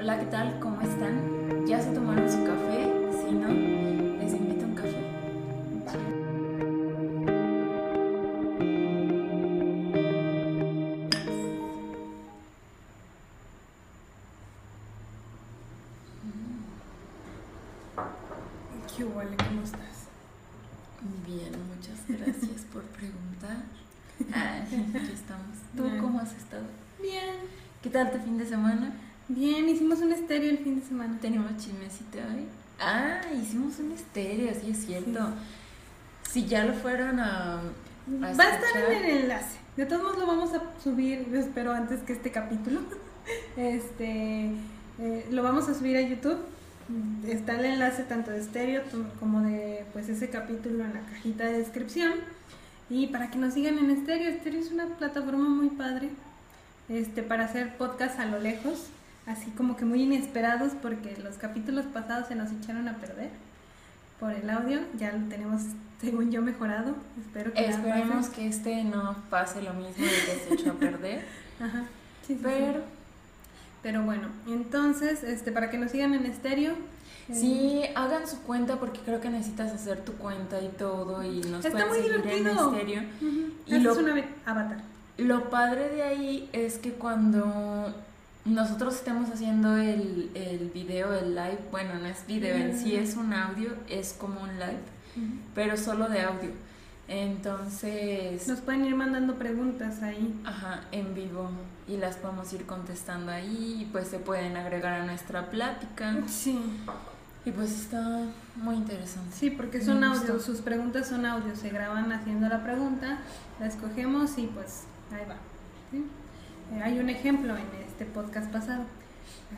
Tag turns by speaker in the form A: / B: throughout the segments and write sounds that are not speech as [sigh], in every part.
A: Hola, ¿qué tal? ¿Cómo están? ¿Ya se tomaron su café? Si no, les invito a un café. Semana. ¿Tenemos chismecito hoy? Ah, hicimos un estéreo, sí es cierto. Si ya lo fueron a...
B: Va a estar en el enlace. De todos modos lo vamos a subir, yo espero, antes que este capítulo. [laughs] Este, eh, lo vamos a subir a YouTube. Está el enlace tanto de estéreo como de pues ese capítulo en la cajita de descripción. Y para que nos sigan en estéreo, estéreo es una plataforma muy padre este, para hacer podcast a lo lejos, así como que muy inesperados porque los capítulos pasados se nos echaron a perder por el audio. Ya lo tenemos, [laughs] según yo, mejorado. Espero que
A: Esperemos que este no pase lo mismo de que se echó a perder. [laughs]
B: Ajá. Sí, sí, sí.
A: Pero
B: Pero bueno, entonces, este, para que nos sigan en estéreo. eh,
A: sí, hagan su cuenta porque creo que necesitas hacer tu cuenta y todo y nos
B: Está
A: pueden
B: muy
A: seguir
B: divertido.
A: en estéreo.
B: ujú,
A: y
B: haces
A: lo-
B: una avatar.
A: Lo padre de ahí es que cuando nosotros estemos haciendo el, el video, el live, bueno, no es video en sí, es un audio, es como un live, pero solo de audio. Entonces,
B: Nos pueden ir mandando preguntas ahí.
A: ajá, en vivo y las podemos ir contestando ahí y pues se pueden agregar a nuestra plática
B: Sí,
A: y pues está muy interesante.
B: sí, porque son audios, sus preguntas son audios, se graban haciendo la pregunta, la escogemos y pues ahí va. ¿sí? Eh, hay un ejemplo en este podcast pasado.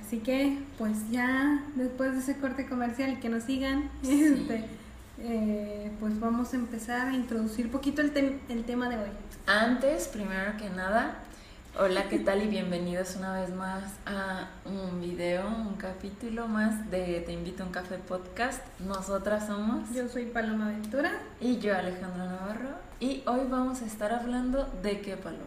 B: Así que, pues ya después de ese corte comercial, que nos sigan, [laughs]
A: Sí.
B: este, eh, pues vamos a empezar a introducir poquito el, el tema de hoy.
A: Antes, primero que nada, hola, ¿qué tal? Y bienvenidos una vez más a un video, un capítulo más de Te invito a un café podcast. Nosotras somos
B: Yo soy Paloma Ventura.
A: y yo Alejandra Navarro y hoy vamos a estar hablando de qué paloma.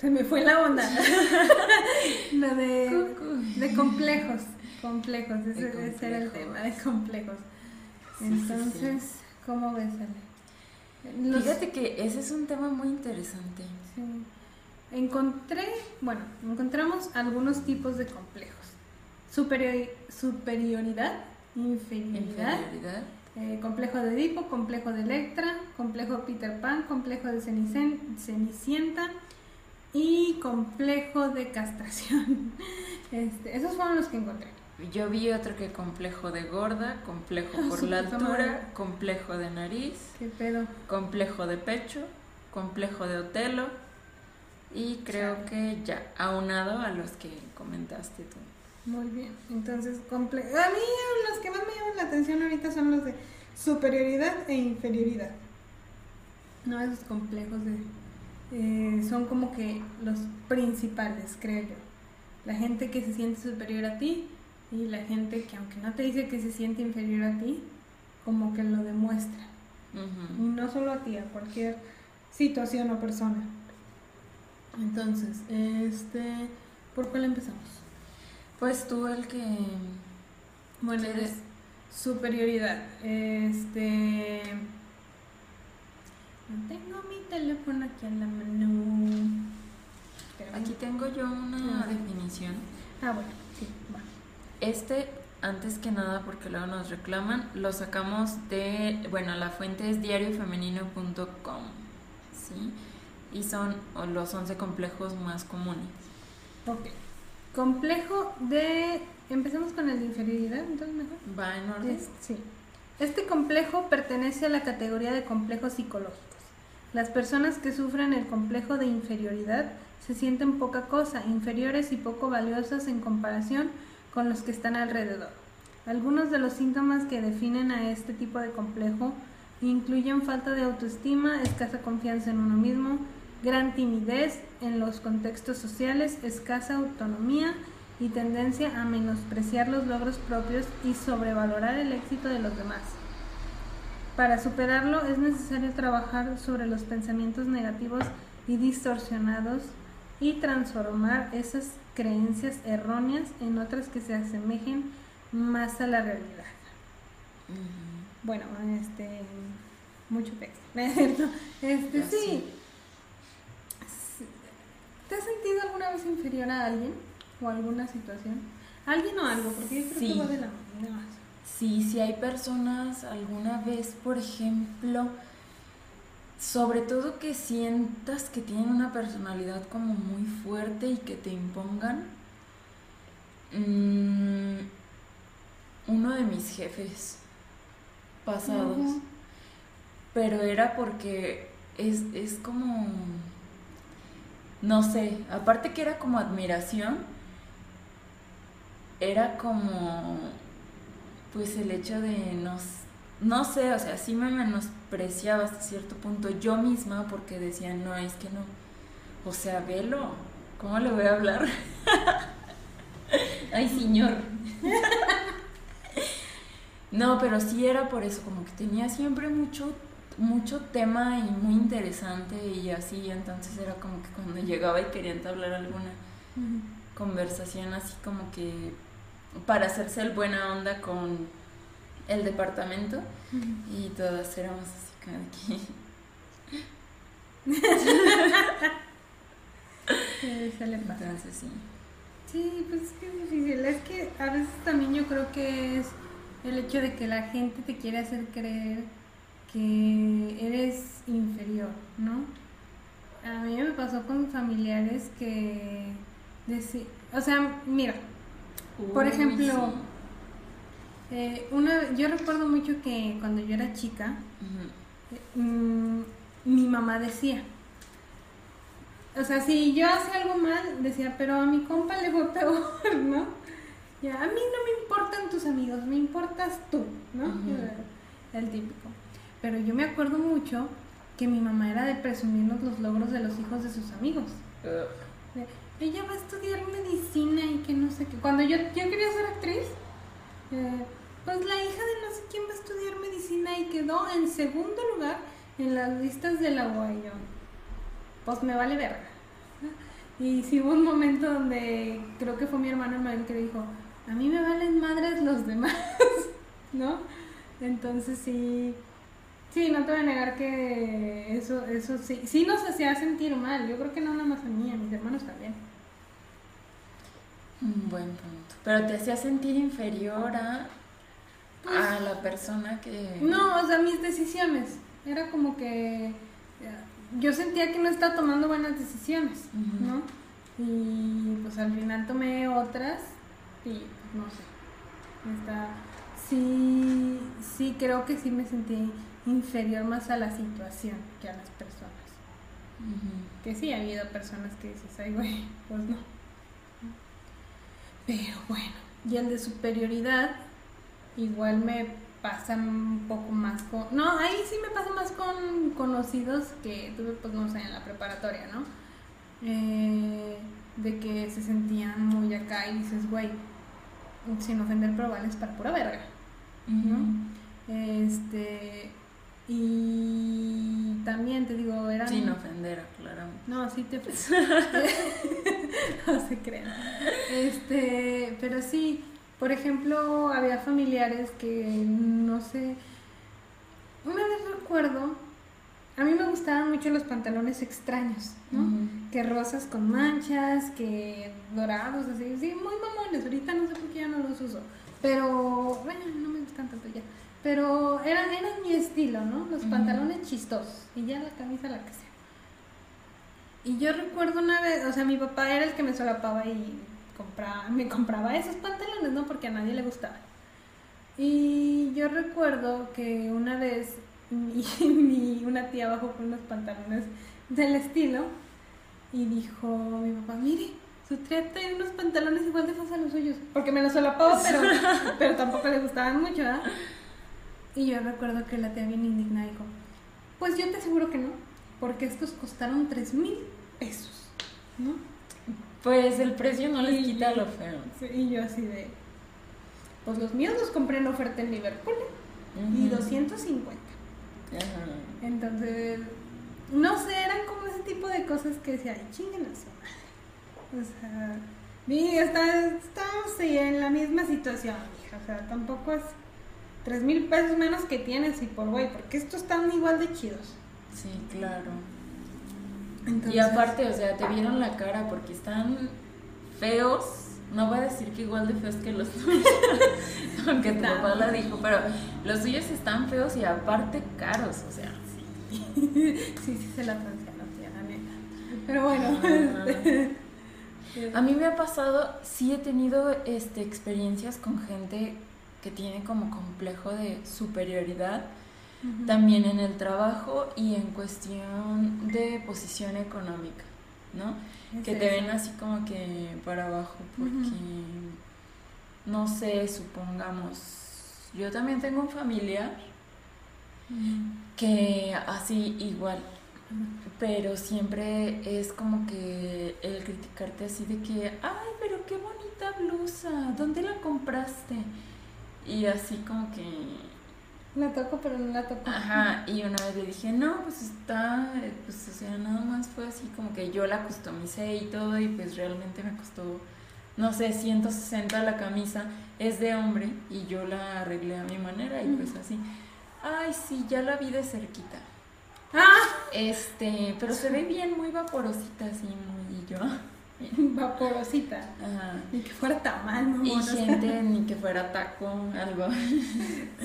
B: Se me fue la onda. [laughs] Lo de, complejos. Complejos, ese,
A: De
B: ese era el
A: complejos.
B: tema, de complejos.
A: Sí, sí, sí.
B: Entonces, ¿cómo ves, Ale? Los-
A: Fíjate que ese es un tema muy interesante.
B: sí. Encontré, bueno, encontramos algunos tipos de complejos. Superiori- superioridad, inferioridad,
A: Inferioridad.
B: eh, complejo de Edipo, complejo de Electra, complejo Peter Pan, complejo de Cenicen- Cenicienta y complejo de castración. [laughs] Este, esos fueron los que encontré.
A: Yo vi otro que complejo de gorda, complejo [laughs] por la altura, complejo de nariz,
B: ¿Qué pedo?
A: complejo de pecho, complejo de Otelo y creo que ya, aunado a los que comentaste tú.
B: Muy bien. Entonces, comple a mí los que más me llaman la atención ahorita son los de superioridad e inferioridad. No, esos complejos de... eh, son como que los principales, creo yo. La gente que se siente superior a ti y la gente que aunque no te dice que se siente inferior a ti, como que lo demuestra. Y
A: Ujú.
B: no solo a ti, a cualquier situación o persona. Entonces, este, ¿por cuál empezamos?
A: Pues tú el que...
B: Bueno,
A: ¿Quieres?
B: es superioridad. Este. No tengo mi teléfono aquí a la mano.
A: Aquí tengo yo una definición.
B: Ah, bueno, sí, va.
A: Este, antes que nada, porque luego nos reclaman, lo sacamos de, bueno, la fuente es diariofemenino.com, ¿sí? Y son los 11 complejos más comunes.
B: Ok. Complejo de. Empecemos con el de inferioridad, entonces mejor.
A: ¿Va en orden?
B: Es- sí. Este complejo pertenece a la categoría de complejos psicológicos. Las personas que sufren el complejo de inferioridad se sienten poca cosa, inferiores y poco valiosas en comparación con los que están alrededor. Algunos de los síntomas que definen a este tipo de complejo incluyen falta de autoestima, escasa confianza en uno mismo, gran timidez en los contextos sociales, escasa autonomía y tendencia a menospreciar los logros propios y sobrevalorar el éxito de los demás. Para superarlo es necesario trabajar sobre los pensamientos negativos y distorsionados y transformar esas creencias erróneas en otras que se asemejen más a la realidad. Bueno, este, mucho texto. [laughs] este, sí. ¿Te has sentido alguna vez inferior a alguien o alguna situación? ¿Alguien o algo? Porque yo creo que va de la mano.
A: Sí, sí hay personas alguna vez, por ejemplo, sobre todo que sientas que tienen una personalidad como muy fuerte y que te impongan. Mm, uno de mis jefes pasados, pero era porque es, es como, no sé, aparte que era como admiración, era como, pues el hecho de nos no sé, o sea, sí me menospreciaba hasta cierto punto yo misma porque decía, no, es que no. O sea, velo, ¿cómo le voy a hablar? [laughs] Ay, señor. [laughs] no, pero sí era por eso, como que tenía siempre mucho mucho tema y muy interesante y así, entonces era como que cuando [laughs] llegaba y quería entablar alguna conversación así como que para hacerse el buena onda con el departamento y todas éramos así como aquí.
B: Entonces sí. Sí, pues es que es difícil. Es que a veces también yo creo que es el hecho de que la gente te quiere hacer creer que eres inferior, ¿no? A mí me pasó con familiares que o sea, mira, por ejemplo, eh, una, yo recuerdo mucho que cuando yo era chica, mm, mi mamá decía, o sea, si yo hacía algo mal, decía, pero a mi compa le fue [laughs] peor, ¿no? Ya, a mí no me importan tus amigos, me importas tú, ¿no? El típico. Pero yo me acuerdo mucho que mi mamá era de presumirnos los logros de los hijos de sus amigos. Ella va a estudiar medicina y que no sé qué. Cuando yo, yo quería ser actriz, eh, pues la hija de no sé quién va a estudiar medicina y quedó en segundo lugar en las listas de la. Pues me vale verga. Y sí hubo un momento donde creo que fue mi hermano mayor que dijo, a mí me valen madres los demás, [laughs] ¿no? Entonces sí, sí, no te voy a negar que eso, eso sí, sí nos hacía sentir mal. Yo creo que no nada más a mí, a mis hermanos también.
A: Un buen punto. Pero te hacía sentir inferior a a la persona que...
B: No, o sea, mis decisiones. Era como que yo sentía que no estaba tomando buenas decisiones, ¿no? Y pues al final tomé otras y pues, no sé. Está, sí, sí, creo que sí me sentí inferior más a la situación que a las personas. Que sí, ha habido personas que dices, ay, güey, pues no. Pero bueno, y el de superioridad igual me pasa un poco más con... No, ahí sí me pasa más con conocidos que tuve, pues no sé, en la preparatoria, ¿no? Eh, de que se sentían muy acá y dices, güey, sin ofender, pero vales para pura verga, ¿no? Este... Y también te digo, era...
A: Sin ofender, claro.
B: No, sí te... [laughs] [laughs] no se crean. Este, pero sí, por ejemplo, había familiares que no sé. Una vez recuerdo, a mí me gustaban mucho los pantalones extraños, ¿no? Que rosas con manchas, que dorados, así, sí, muy mamones. Ahorita no sé por qué ya no los uso. Pero, bueno, no me gustan tanto ya. Pero eran, eran mi estilo, ¿no? Los pantalones chistosos y ya la camisa la que sea. Y yo recuerdo una vez, o sea, mi papá era el que me solapaba y compraba, me compraba esos pantalones, ¿no? Porque a nadie le gustaba. Y yo recuerdo que una vez [laughs] mi, una tía bajó con unos pantalones del estilo y dijo mi papá, mire, su tía trae unos pantalones igual de fácil a los suyos. Porque me los solapaba, pero, [laughs] pero tampoco le gustaban mucho, ¿ah? Y yo recuerdo que la tía bien indignada dijo, pues yo te aseguro que no, porque estos costaron tres mil pesos, ¿no?
A: Pues el precio no les quita lo feo.
B: y yo así de. Pues los míos los compré en oferta en Liverpool y 250. Entonces, no sé, eran como ese tipo de cosas que decía, ay, chinguen O sea, y está, estamos en la misma situación, hija. O sea, tampoco es tres mil pesos menos que tienes y por güey, porque estos están igual de chidos.
A: Sí, claro. Y aparte, o sea, te vieron la cara porque están feos. No voy a decir que igual de feos que los [laughs] tuyos, aunque tu papá lo dijo, pero los suyos están feos y aparte caros, o sea,
B: sí. [laughs] sí, sí, se la transfiero, la neta. Pero bueno.
A: a mí me ha pasado, sí he tenido este, experiencias con gente que tiene como complejo de superioridad también en el trabajo y en cuestión de posición económica, ¿no? que te ven así como que para abajo porque, no sé, supongamos, yo también tengo un familiar que así igual, pero siempre es como que el criticarte así de que, ay, pero qué bonita blusa, ¿dónde la compraste? Y así como que
B: la toco, pero no la toco.
A: Ajá, y una vez le dije, no, pues está, pues o sea, nada más fue así como que yo la customicé y todo, y pues realmente me costó, no sé, 160 la camisa, es de hombre, y yo la arreglé a mi manera, y pues así. Ay, sí, ya la vi de cerquita. Ah. Este, pero se ve bien, muy vaporosita, así, muy, y yo. [laughs]
B: Vaporosita. Ajá. Ni que fuera tamal, ¿no?
A: Y gente, [laughs] ni que fuera taco, algo. [laughs]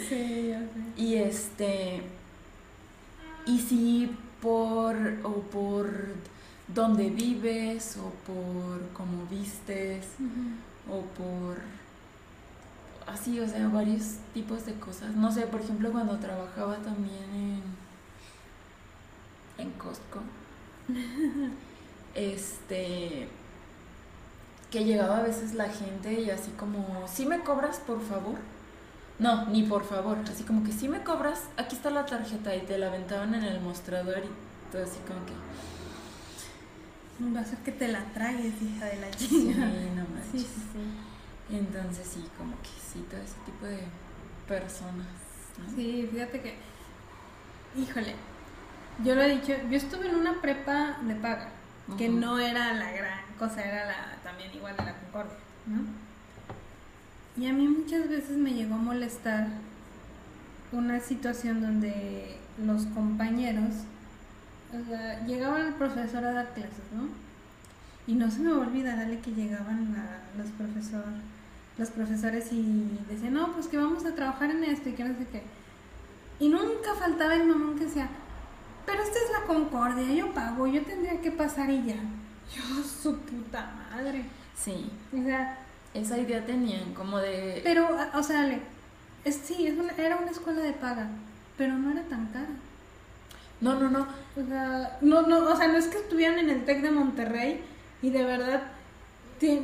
B: Sí, ya sé.
A: Y este. Y si por. o por dónde vives, o por cómo vistes, o por. Así, o sea, varios tipos de cosas. No sé, por ejemplo, cuando trabajaba también en. en Costco. este que llegaba a veces la gente y así como, ¿sí me cobras por favor? No, ni por favor, así como que si me cobras, aquí está la tarjeta y te la aventaban en el mostrador y todo así como que...
B: Va a ser que te la tragues, hija de la chica.
A: Sí, no [laughs] manches. Sí, sí, Entonces sí, como que sí, todo ese tipo de personas.
B: Sí, fíjate que, híjole, yo lo he dicho, yo estuve en una prepa de paga, que no era la gran cosa, era la, también igual de la Concordia, ¿no? Y a mí muchas veces me llegó a molestar una situación donde los compañeros, o sea, llegaban el profesor a dar clases, ¿no? Y no se me va a olvidar, dale, que llegaban los, profesor, los profesores y decían, no, pues que vamos a trabajar en esto y que no sé qué. Y nunca faltaba el mamón que decía, pero esta es la concordia, yo pago, yo tendría que pasar y ya. Yo, su puta madre.
A: Sí.
B: O sea.
A: Esa idea tenían, como de.
B: Pero, o sea, es, sí, es era una escuela de paga, pero no era tan cara.
A: No, no, no.
B: O sea, no, no, o sea, no es que estuvieran en el TEC de Monterrey y de verdad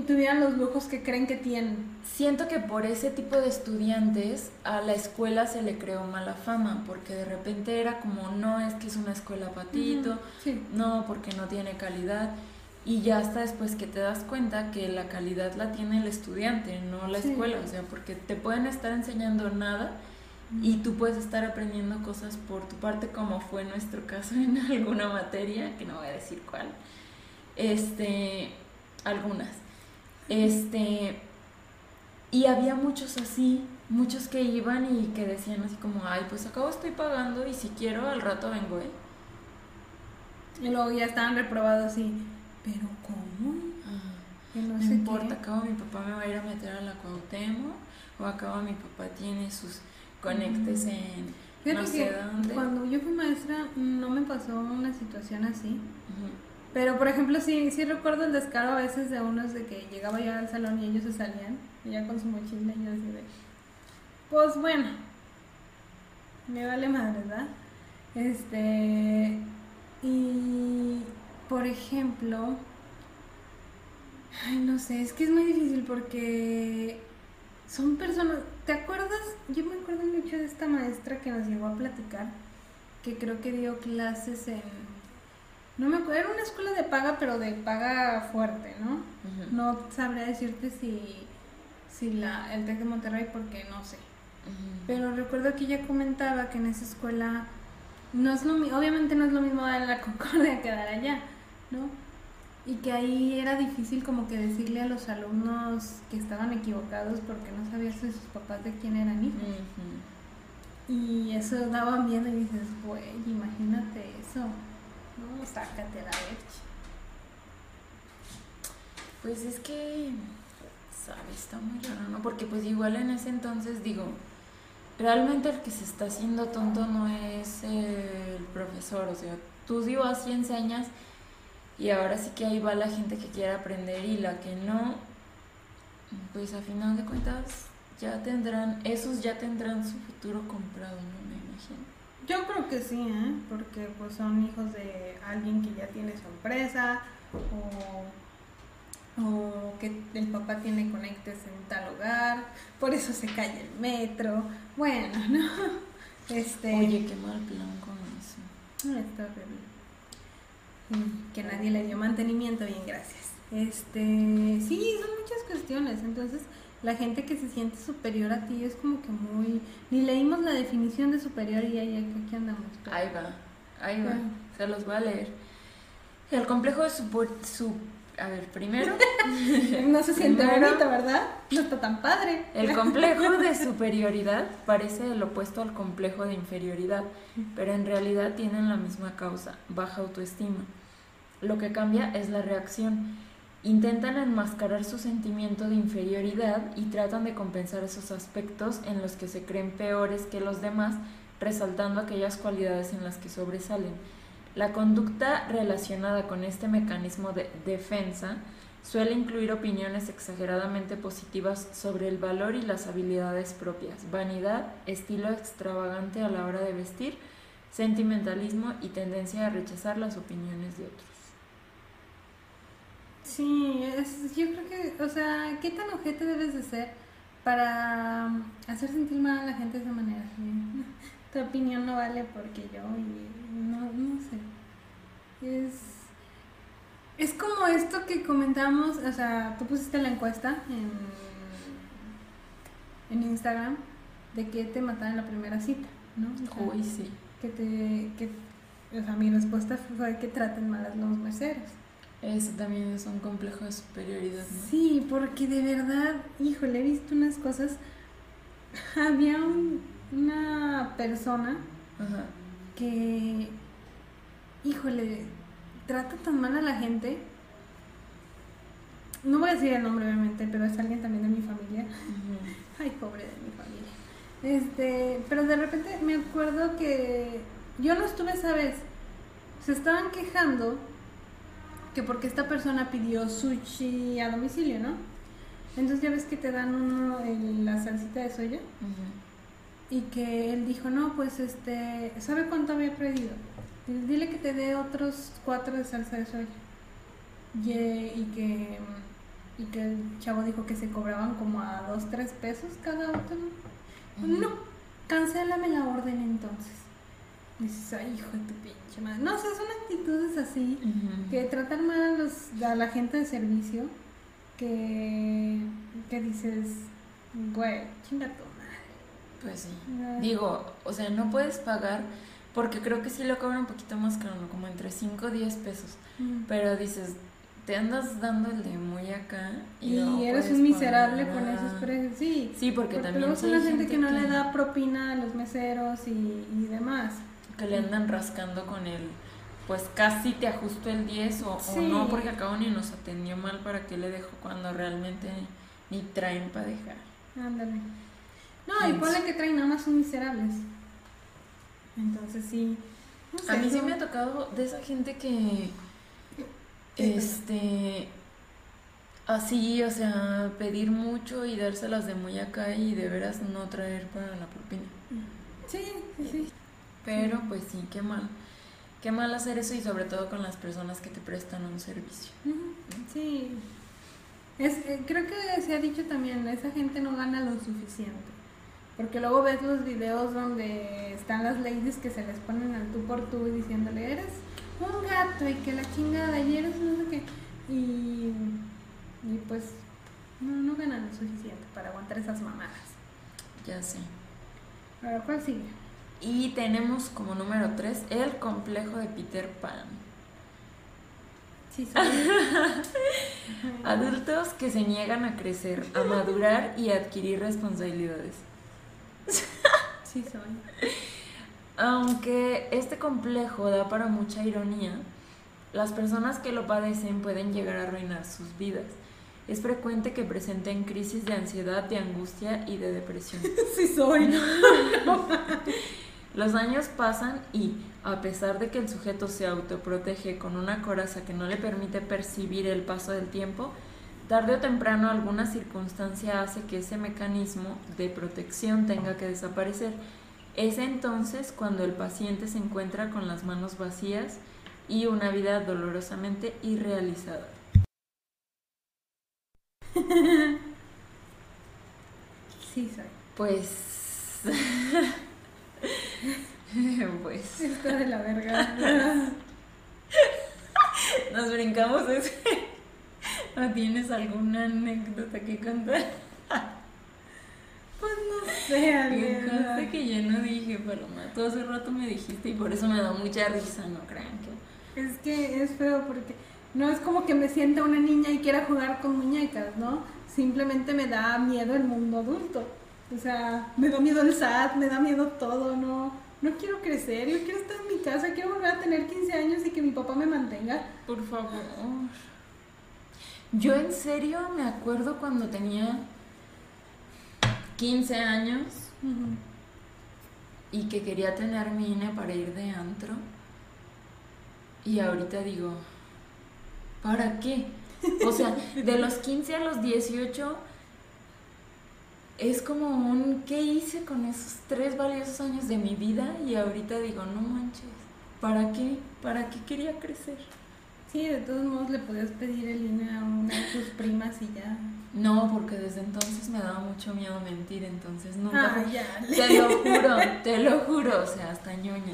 B: tuvieran los lujos que creen que tienen.
A: Siento que por ese tipo de estudiantes a la escuela se le creó mala fama, porque de repente era como, no, es que es una escuela patito, no, porque no tiene calidad. Y ya hasta después que te das cuenta que la calidad la tiene el estudiante, no la escuela, o sea, porque te pueden estar enseñando nada y tú puedes estar aprendiendo cosas por tu parte, como fue nuestro caso en [laughs] alguna materia, que no voy a decir cuál. Este, algunas. Este, y había muchos así, muchos que iban y que decían así como, ay, pues acabo estoy pagando y si quiero al rato vengo, ¿eh?
B: Y luego ya estaban reprobados y, pero ¿cómo?
A: no, importa, acabo mi papá me va a ir a meter a la Cuauhtémoc o acabo mi papá tiene sus conectes mm. en no sé dónde.
B: Cuando yo fui maestra no me pasó una situación así. Pero, por ejemplo, sí, sí recuerdo el descaro a veces de unos de que llegaba yo al salón y ellos se salían, ya con su mochila y yo así de, pues bueno, me vale madre, ¿verdad? Este, y, por ejemplo, ay, no sé, es que es muy difícil porque son personas, ¿te acuerdas? Yo me acuerdo mucho de esta maestra que nos llegó a platicar, que creo que dio clases en no me acuerdo, era una escuela de paga, pero de paga fuerte, ¿no? No sabría decirte si, si la, el TEC de Monterrey, porque no sé. Pero recuerdo que ella comentaba que en esa escuela no es lo obviamente no es lo mismo dar en la Concordia que dar allá, ¿no? y que ahí era difícil como que decirle a los alumnos que estaban equivocados porque no sabías si sus papás de quién eran hijos. Y eso daba miedo y dices, güey, imagínate eso. No, sácate la leche.
A: Pues es que, sabes, está muy raro, ¿no? Porque pues igual en ese entonces digo, realmente el que se está haciendo tonto no es el profesor, o sea, tú digo así enseñas y ahora sí que ahí va la gente que quiere aprender y la que no, pues a final de cuentas ya tendrán, esos ya tendrán su futuro comprado, no.
B: Yo creo que sí, ¿eh? porque pues son hijos de alguien que ya tiene su empresa o, o que el papá tiene conectes en tal hogar, por eso se cae el metro. Bueno, ¿no? [laughs] Este...
A: Oye, qué mal plan con eso.
B: Está horrible. Mm, que nadie le dio mantenimiento, bien, gracias. Este, sí, son muchas cuestiones. Entonces, la gente que se siente superior a ti es como que muy... Ni leímos la definición de superior y ahí aquí andamos.
A: Ahí va, ahí va, se los voy a leer. El complejo de su... su a ver, primero... [laughs]
B: no se siente bonito, ¿verdad? No está tan padre.
A: El complejo de superioridad parece el opuesto al complejo de inferioridad, pero en realidad tienen la misma causa, baja autoestima. Lo que cambia es la reacción Intentan enmascarar su sentimiento de inferioridad y tratan de compensar esos aspectos en los que se creen peores que los demás, resaltando aquellas cualidades en las que sobresalen. La conducta relacionada con este mecanismo de defensa suele incluir opiniones exageradamente positivas sobre el valor y las habilidades propias, vanidad, estilo extravagante a la hora de vestir, sentimentalismo y tendencia a rechazar las opiniones de otros.
B: Sí, es, yo creo que, o sea, ¿qué tan ojete debes de ser para hacer sentir mal a la gente de esa manera? [laughs] Tu opinión no vale porque yo, y no, no sé. Es, es como esto que comentamos, o sea, tú pusiste la encuesta en, en Instagram de que te mataron en la primera cita, ¿no?
A: Uy, sí.
B: Que te, que, o sea, mi respuesta fue que traten mal a los meseros.
A: Eso también es un complejo de superioridad, ¿no?
B: Sí, porque de verdad, híjole, he visto unas cosas. Había una persona que, híjole, trata tan mal a la gente. No voy a decir el nombre, obviamente, pero es alguien también de mi familia. Ay, pobre de mi familia. Este, pero de repente me acuerdo que yo no estuve esa vez. Se estaban quejando que porque esta persona pidió sushi a domicilio, ¿no? Entonces ya ves que te dan uno la salsita de soya. Y que él dijo, no, pues este, ¿sabe cuánto había pedido? Dile que te dé otros cuatro de salsa de soya. Y, y que y que el chavo dijo que se cobraban como a dos, tres pesos cada otro. No, cancélame la orden entonces. Dices, ay, hijo de tu pinche madre. No, o sea, son actitudes así, que tratan mal a, los, a la gente de servicio, que, que dices, güey, chinga tu madre.
A: Pues sí. Digo, o sea, no puedes pagar, porque creo que sí lo cobran un poquito más caro, como entre 5 o 10 pesos. Pero dices, te andas dando el de muy acá
B: y, eres un miserable con esos precios. Sí,
A: sí porque, también.
B: Luego son la gente, que, no le da propina a los meseros y, y demás
A: que le andan rascando con el, pues casi te ajusto el 10 o, no, porque acabo ni nos atendió mal para que le dejo cuando realmente ni traen para dejar.
B: Ándale. No, y ponle que traen nada más son miserables. Entonces sí.
A: a mí sí me ha tocado de esa gente que, este, así, o sea, pedir mucho y dárselas de muy acá y de veras no traer para la propina.
B: Sí, sí.
A: Pero pues sí, qué mal. Qué mal hacer eso y sobre todo con las personas que te prestan un servicio.
B: Sí. Es, creo que se ha dicho también, esa gente no gana lo suficiente. Porque luego ves los videos donde están las ladies que se les ponen al tú por tú diciéndole, eres un gato y que la chingada y eres no sé qué. Y, y pues no, no ganan lo suficiente para aguantar esas mamadas.
A: Ya sé.
B: Ahora, ¿cuál sigue?
A: Y tenemos como número 3 el complejo de Peter Pan.
B: Sí, soy. [laughs]
A: Adultos que se niegan a crecer, a madurar y a adquirir responsabilidades.
B: Sí, soy.
A: Aunque este complejo da para mucha ironía, las personas que lo padecen pueden llegar a arruinar sus vidas. Es frecuente que presenten crisis de ansiedad, de angustia y de depresión. [laughs]
B: Sí, soy. [laughs]
A: Los años pasan y, a pesar de que el sujeto se autoprotege con una coraza que no le permite percibir el paso del tiempo, tarde o temprano alguna circunstancia hace que ese mecanismo de protección tenga que desaparecer. Es entonces cuando el paciente se encuentra con las manos vacías y una vida dolorosamente irrealizada.
B: Sí, soy.
A: Pues... [laughs] [laughs] pues...
B: Está de la verga. [laughs]
A: Nos brincamos ese. ¿No tienes alguna anécdota que contar?
B: Pues no sé.
A: Conste que yo no dije, Paloma. Todo hace rato me dijiste y por eso me da mucha risa, no crean que.
B: Es que es feo porque no es como que me sienta una niña y quiera jugar con muñecas, ¿no? Simplemente me da miedo el mundo adulto. O sea, me da miedo el SAT, me da miedo todo, ¿no? No quiero crecer, yo quiero estar en mi casa, quiero volver a tener 15 años y que mi papá me mantenga.
A: Por favor. Yo en serio me acuerdo cuando tenía 15 años y que quería tener mi INE para ir de antro. Y ahorita digo, ¿para qué? O sea, de los 15 a los 18 es como un, ¿qué hice con esos tres valiosos años de mi vida? Y ahorita digo, no manches, ¿para qué? ¿Para qué quería crecer?
B: Sí, de todos modos le podías pedir el INE a una de tus primas y ya.
A: No, porque desde entonces me daba mucho miedo mentir, entonces nunca...
B: Ah, ya.
A: Te lo [laughs] juro, te lo juro, o sea, hasta ñoña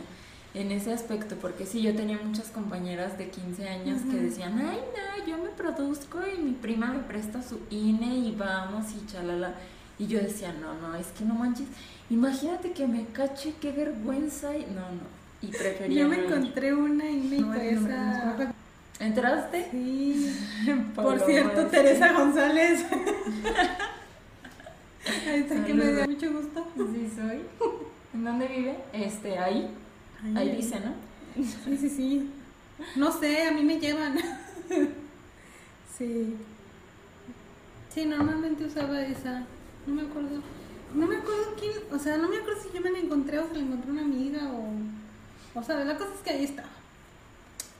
A: en ese aspecto, porque sí, yo tenía muchas compañeras de 15 años que decían, ay, no, yo me produzco y mi prima me presta su INE y vamos y chalala. Y yo decía, no, no, es que no manches, imagínate que me cache, qué vergüenza. Y no, no, y prefería
B: Yo me
A: no ir.
B: encontré una y fue
A: no,
B: esa.
A: ¿Entraste?
B: Sí. [laughs] Por cierto. Teresa González. Ahí está que me dio mucho gusto.
A: Sí, soy. ¿En dónde vive? Este, ahí. Ahí dice, ¿no?
B: Sí, sí, sí. No sé, a mí me llevan. [laughs] Sí. Sí, normalmente usaba esa. No me acuerdo. No me acuerdo quién. O sea, no me acuerdo si yo me la encontré o se la encontré una amiga o. O sea, la cosa es que ahí estaba.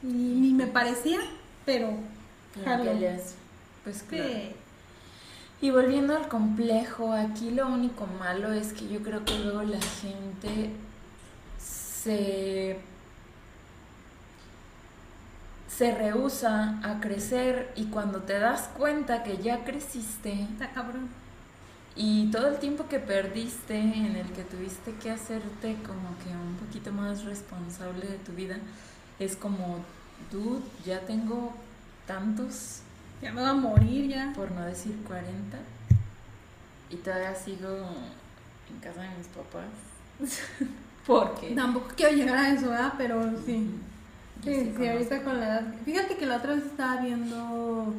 B: Y ni me parecía, pero.
A: Que hace. Pues claro.
B: Sí.
A: Y volviendo al complejo, aquí lo único malo es que yo creo que luego la gente se se rehúsa a crecer y cuando te das cuenta que ya creciste
B: Está cabrón.
A: Y todo el tiempo que perdiste en el que tuviste que hacerte como que un poquito más responsable de tu vida, es como, dude, ya tengo tantos
B: Ya me va a morir ya.
A: por no decir 40, y todavía sigo en casa de mis papás. [laughs] Porque
B: Tampoco quiero llegar a eso, ¿verdad? Pero sí. Sí,
A: sí
B: sí, ahorita con la edad. Fíjate que la otra vez estaba viendo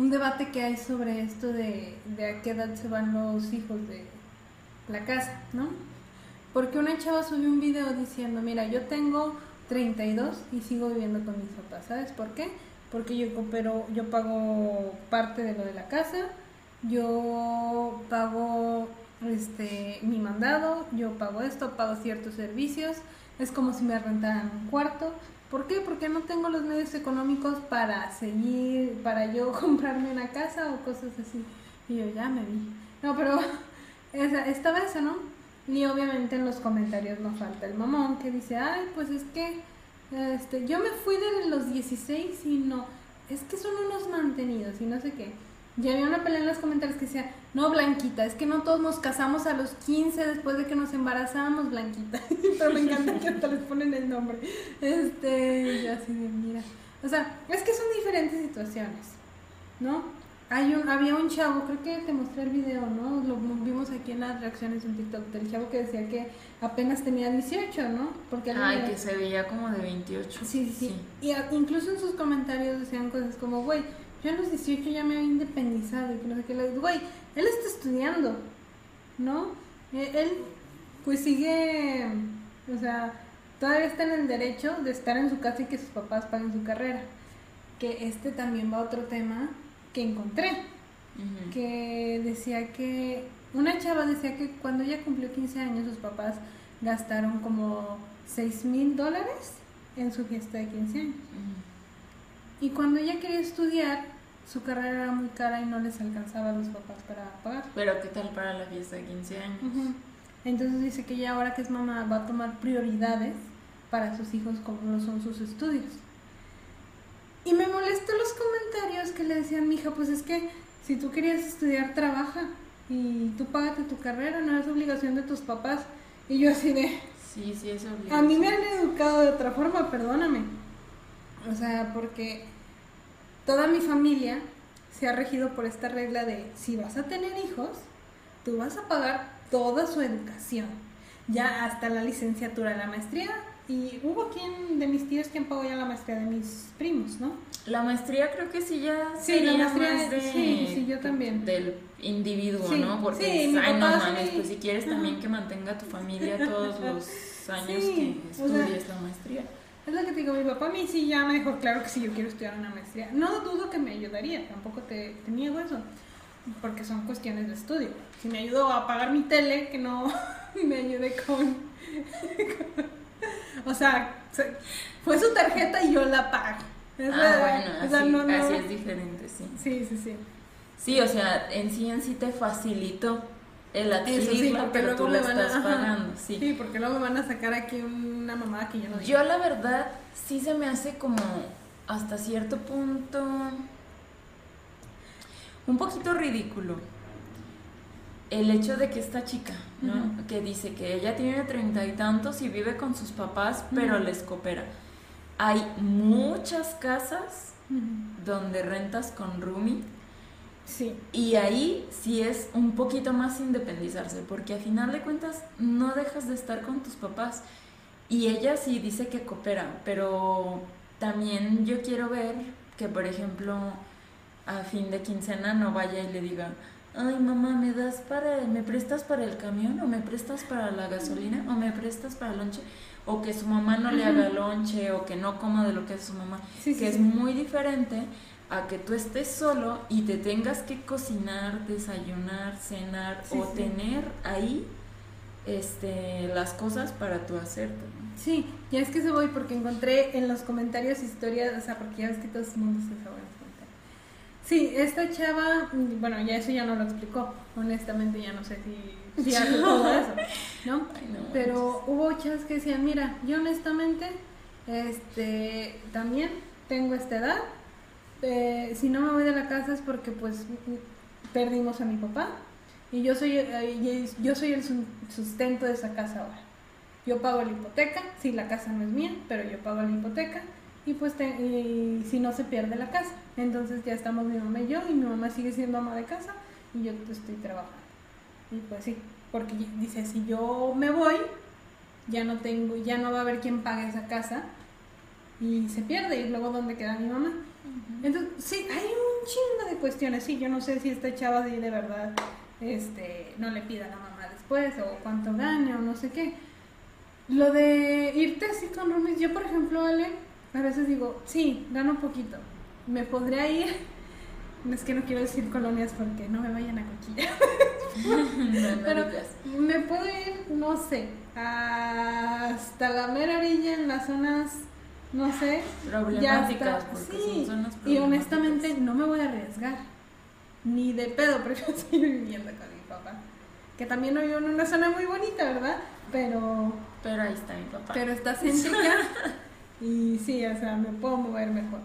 B: un debate que hay sobre esto de, a qué edad se van los hijos de la casa, ¿no? Porque una chava subió un video diciendo, mira, yo tengo 32 y sigo viviendo con mis papás, ¿sabes por qué? Porque yo coopero, yo pago parte de lo de la casa, yo pago este mi mandado, yo pago esto, pago ciertos servicios, es como si me rentaran un cuarto. ¿Por qué? Porque no tengo los medios económicos para seguir, para yo [laughs] comprarme una casa o cosas así. Y yo ya me vi. No, pero esa, esta vez, ¿no? Y obviamente en los comentarios no falta el mamón que dice, ay, pues es que este, yo me fui de los 16 y no, es que son unos mantenidos y no sé qué. Y había una pelea en los comentarios que decía, no, Blanquita, es que no todos nos casamos a los 15 después de que nos embarazamos, Blanquita. [laughs] Pero me encanta que hasta les ponen el nombre. Este, yo así de, mira. O sea, es que son diferentes situaciones, ¿no? hay un, había un chavo, creo que te mostré el video, ¿no? Lo vimos aquí en las reacciones en TikTok del chavo que decía que apenas tenía 18, ¿no?
A: Porque Ay, que se veía como de 28.
B: Sí, sí, sí. Y incluso en sus comentarios decían cosas como, güey, yo a los 18 ya me había independizado y que no sé qué. Güey, él está estudiando, ¿no? E, él, pues sigue, o sea, todavía está en el derecho de estar en su casa y que sus papás paguen su carrera. Que este también va a otro tema que encontré, que decía que una chava decía que cuando ella cumplió 15 años sus papás gastaron como 6 mil dólares en su fiesta de 15 años. Y cuando ella quería estudiar, su carrera era muy cara y no les alcanzaba a los papás para pagar.
A: Pero ¿qué tal para la fiesta de 15 años?
B: Entonces dice que ella ahora que es mamá va a tomar prioridades para sus hijos como lo son sus estudios. Y me molestó los comentarios que le decían, mija, pues es que si tú querías estudiar, trabaja y tú págate tu carrera, no es obligación de tus papás. Y yo así de...
A: Sí, sí, es obligación.
B: A mí me han educado de otra forma, perdóname. O sea, porque toda mi familia se ha regido por esta regla de si vas a tener hijos, tú vas a pagar toda su educación, ya hasta la licenciatura, la maestría, y hubo quien de mis tíos quien pagó ya la maestría de mis primos, ¿no?
A: La maestría creo que sí ya
B: sí, la maestría, de, sí, sí, yo también.
A: Del individuo, ¿no? Porque sí, ay, no mames, pues si quieres también que mantenga tu familia todos los [laughs] años que estudies la maestría.
B: Es lo que te digo, mi papá a mí sí ya me dijo claro que sí, yo quiero estudiar una maestría. No dudo que me ayudaría, tampoco te, te niego eso, porque son cuestiones de estudio. Si me ayudó a pagar mi tele, que no [laughs] me ayude con [laughs] o sea, fue su tarjeta y yo la pago.
A: ah, bueno, así, es diferente, sí.
B: Sí, sí, sí.
A: Sí, o sea, en sí en sí te facilitó el adquirirlo, pero tú lo estás pagando. Sí.
B: sí, porque luego me van a sacar aquí una mamada que yo no
A: Yo la verdad sí se me hace como hasta cierto punto un poquito ridículo el hecho de que esta chica, ¿no? Que dice que ella tiene treinta y tantos y vive con sus papás, pero les coopera. Hay muchas casas donde rentas con roomie.
B: Sí.
A: Y ahí sí es un poquito más independizarse, porque a final de cuentas no dejas de estar con tus papás. Y ella sí dice que coopera, pero también yo quiero ver que, por ejemplo, a fin de quincena no vaya y le diga, ay mamá, ¿me das para, me prestas para el camión o me prestas para la gasolina o me prestas para el lonche? O que su mamá no le haga lonche o que no coma de lo que es su mamá, que es muy diferente a que tú estés solo y te tengas que cocinar, desayunar, cenar o tener ahí este, las cosas para tu hacer.
B: Sí, ya es que se voy porque encontré en los comentarios historias, o sea, porque ya ves que todo el mundo se sabe Sí, esta chava, bueno, ya eso ya no lo explicó, honestamente ya no sé si, si [laughs] hace todo eso, ¿no? Pero hubo chavas que decían, mira, yo honestamente, este, también tengo esta edad, eh, si no me voy de la casa es porque pues perdimos a mi papá y yo soy, eh, yo soy el sustento de esa casa ahora. Yo pago la hipoteca, si la casa no es mía, pero yo pago la hipoteca y pues y si no se pierde la casa. Entonces ya estamos mi mamá y yo y mi mamá sigue siendo ama de casa y yo estoy trabajando. Y pues sí, porque dice, si yo me voy, ya no tengo, ya no va a haber quien pague esa casa y se pierde y luego dónde queda mi mamá. Entonces, sí, hay un chingo de cuestiones, sí, yo no sé si esta chava de, de verdad este, no le pida a la mamá después o cuánto gane o no sé qué. Lo de irte así con roomies, yo por ejemplo, Ale, a veces digo, sí, gano un poquito. Me podría ir. [laughs] Es que no quiero decir colonias porque no me vayan a cochillar. [laughs] [laughs] Pero me puedo ir, no sé, hasta la mera orilla en las zonas, no sé.
A: Problemáticas,
B: sí.
A: son zonas
B: Y honestamente no me voy a arriesgar. Ni de pedo, [laughs] prefiero seguir viviendo con mi papá. Que también no vivo en una zona muy bonita, ¿verdad? Pero.
A: Pero ahí está mi papá.
B: Pero está céntrica. [laughs] Y sí, o sea, me puedo mover mejor.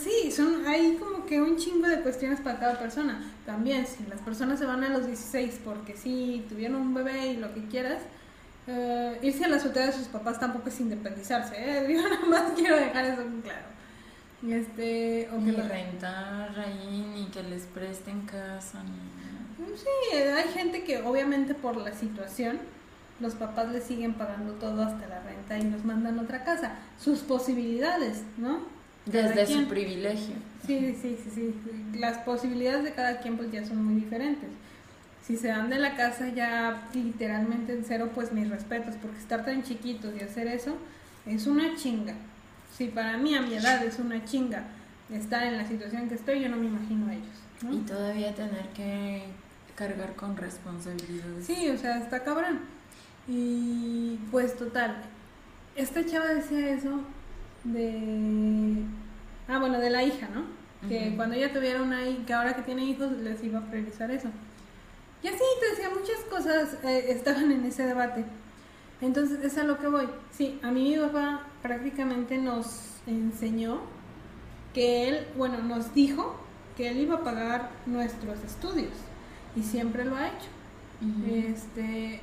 B: Sí, son, hay como que un chingo de cuestiones para cada persona. También, si las personas se van a los 16 porque sí, tuvieron un bebé y lo que quieras, irse a la azotea de sus papás tampoco es independizarse. ¿eh? [laughs] Yo nada más quiero dejar eso claro. Este, o que lo-
A: rentar ahí, ni que les presten casa, ni nada.
B: Sí, hay gente que obviamente por la situación los papás le siguen pagando todo hasta la renta y los mandan otra casa. Sus posibilidades, ¿no?
A: Desde su privilegio.
B: Sí, sí, sí, sí. Las posibilidades de cada quien pues ya son muy diferentes. Si se van de la casa ya literalmente en cero, pues mis respetos, porque estar tan chiquitos y hacer eso es una chinga. Si para mí a mi edad es una chinga estar en la situación que estoy, yo no me imagino a ellos. ¿no?
A: Y todavía tener que cargar con responsabilidades.
B: Sí, o sea, está cabrón. Y pues total, esta chava decía eso de... Ah, bueno, de la hija, ¿no? Que cuando ella tuviera una hija, que ahora que tiene hijos, les iba a priorizar eso. Y así te decía, muchas cosas eh, estaban en ese debate. Entonces, es a lo que voy. Sí, a mí mi papá prácticamente nos enseñó que él, bueno, nos dijo que él iba a pagar nuestros estudios. Y siempre lo ha hecho. Este,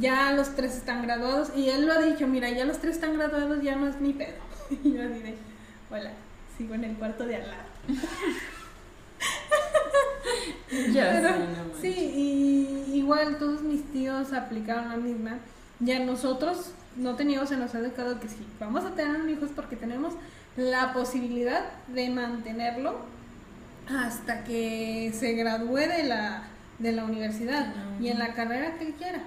B: ya los tres están graduados y él lo ha dicho, mira, ya los tres están graduados, ya no es mi pedo. [laughs] Y yo de, hola, sigo en el cuarto de al lado. [laughs]
A: Ya
B: Pero, sí, y igual todos mis tíos aplicaron la misma. Ya nosotros no teníamos, se nos ha educado que si vamos a tener un hijo es porque tenemos la posibilidad de mantenerlo hasta que se gradúe de la, de la universidad
A: Ah.
B: y en la carrera que él quiera.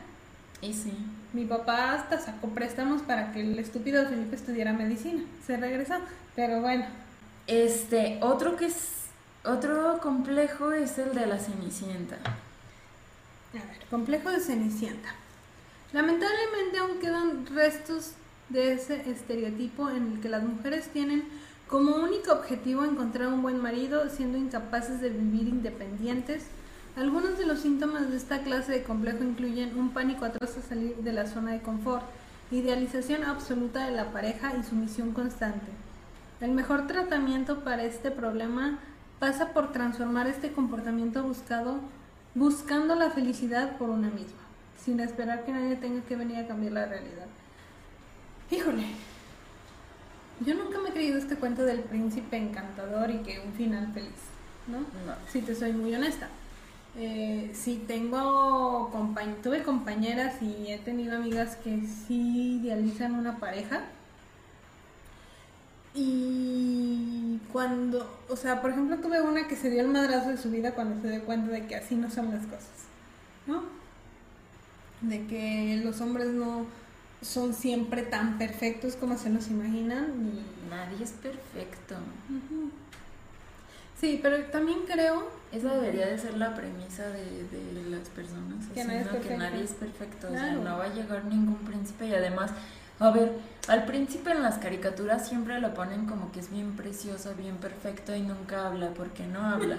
A: Y sí.
B: Mi papá hasta sacó préstamos para que el estúpido Felipe estudiara medicina. Se regresó, pero bueno.
A: Este, otro que es. Otro complejo es el de la Cenicienta.
B: A ver, complejo de Cenicienta. Lamentablemente aún quedan restos de ese estereotipo en el que las mujeres tienen como único objetivo encontrar un buen marido siendo incapaces de vivir independientes. Algunos de los síntomas de esta clase de complejo incluyen un pánico atroz a salir de la zona de confort, idealización absoluta de la pareja y sumisión constante. El mejor tratamiento para este problema pasa por transformar este comportamiento buscado buscando la felicidad por una misma, sin esperar que nadie tenga que venir a cambiar la realidad. Híjole, yo nunca me he creído este cuento del príncipe encantador y que un final feliz, ¿no?
A: No.
B: Si te soy muy honesta. Eh, sí tengo compañ- tuve compañeras y he tenido amigas que sí idealizan una pareja y cuando, o sea, por ejemplo, tuve una que se dio el madrazo de su vida cuando se dio cuenta de que así no son las cosas, ¿no? De que los hombres no son siempre tan perfectos como se los imaginan y...
A: Nadie es perfecto.
B: Sí, pero también creo
A: Esa debería de ser la premisa de, de las personas.
B: Que
A: así,
B: nadie es.
A: Que nadie es perfecto. O sea, no va a llegar ningún príncipe. Y además, a ver, al príncipe en las caricaturas siempre lo ponen como que es bien precioso, bien perfecto y nunca habla. ¿Por qué no habla?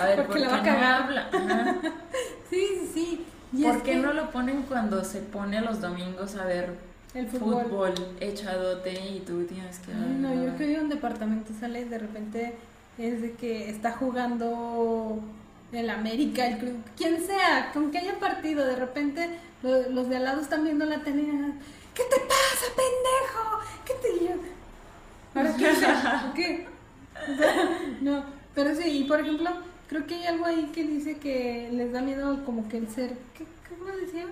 A: A ver, [laughs]
B: Porque
A: ¿por qué
B: la va a
A: no habla? Ajá. [laughs]
B: Sí, sí, sí. Y
A: ¿Por qué
B: que
A: no lo ponen cuando se pone los domingos a ver
B: el fútbol.
A: fútbol, echadote y tú tienes que...
B: Ay, no, yo que un departamento sale y de repente es de que está jugando el América, el club, quien sea, con que haya partido, de repente lo- los de al lado están viendo la tele ¿qué te pasa, pendejo? ¿Qué te yo? ¿Ahora qué [laughs] ¿Qué? [laughs] No, pero sí, y por ejemplo, creo que hay algo ahí que dice que les da miedo como que el ser, ¿qué, ¿cómo decía?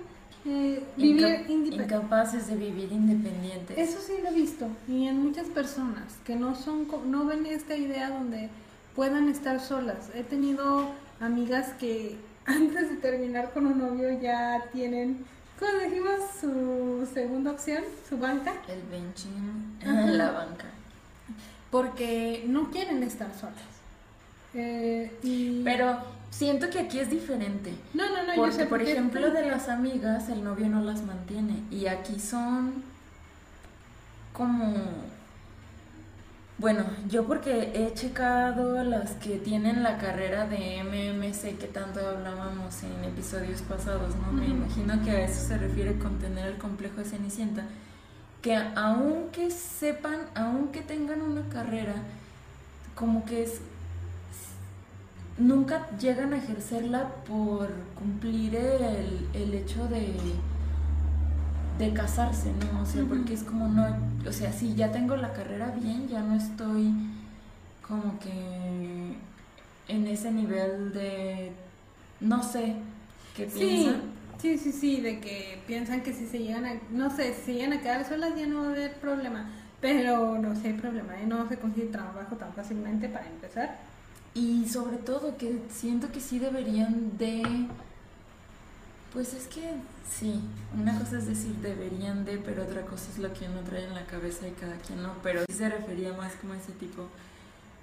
B: Eh, vivir
A: Inca-
B: independiente.
A: incapaces de vivir independientes.
B: Eso sí lo he visto y en muchas personas que no son no ven esta idea donde puedan estar solas. He tenido amigas que [laughs] antes de terminar con un novio ya tienen, ¿cómo dijimos? Su segunda opción, su banca,
A: El benching [laughs] la banca.
B: porque no quieren estar solas. Eh, y...
A: Pero siento que aquí es diferente.
B: no, no, no, yo
A: Porque,
B: sé
A: por
B: porque-
A: ejemplo, de las amigas, el novio no las mantiene. Y aquí son como... Bueno, yo porque he checado las que tienen la carrera de MMC que tanto hablábamos en episodios pasados, ¿no? Me imagino que a eso se refiere con tener el complejo de Cenicienta. Que aunque sepan, aunque tengan una carrera, como que es nunca llegan a ejercerla por cumplir el, el hecho de, de casarse, ¿no? O sea, porque es como no, o sea, si ya tengo la carrera bien, ya no estoy como que en ese nivel de, no sé, ¿qué piensan?
B: Sí, sí, sí, de que piensan que si se llegan a, no sé, si se llegan a quedar solas ya no va a haber problema, pero no sé, hay problema, ¿eh? no se consigue trabajo tan fácilmente para empezar.
A: Y sobre todo que siento que sí deberían de pues es que sí, una cosa es decir deberían de, pero otra cosa es lo que uno trae en la cabeza y cada quien no, pero sí se refería más como a ese tipo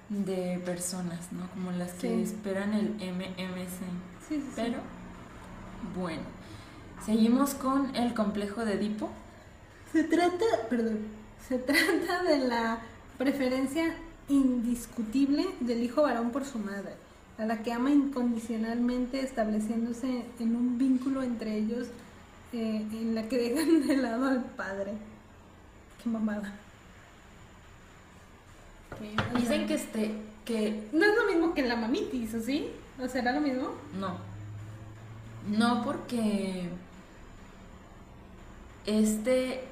A: de personas, ¿no? Como las que esperan el MMC. Sí, sí, pero bueno, seguimos con el complejo de Edipo.
B: Se trata, perdón, se trata de la preferencia indiscutible del hijo varón por su madre a la que ama incondicionalmente, estableciéndose en un vínculo entre ellos eh, en la que dejan de lado al padre. Qué mamada.
A: Dicen que este, que...
B: No es lo mismo que la mamitis, ¿o sí? ¿O será lo mismo?
A: No. No porque este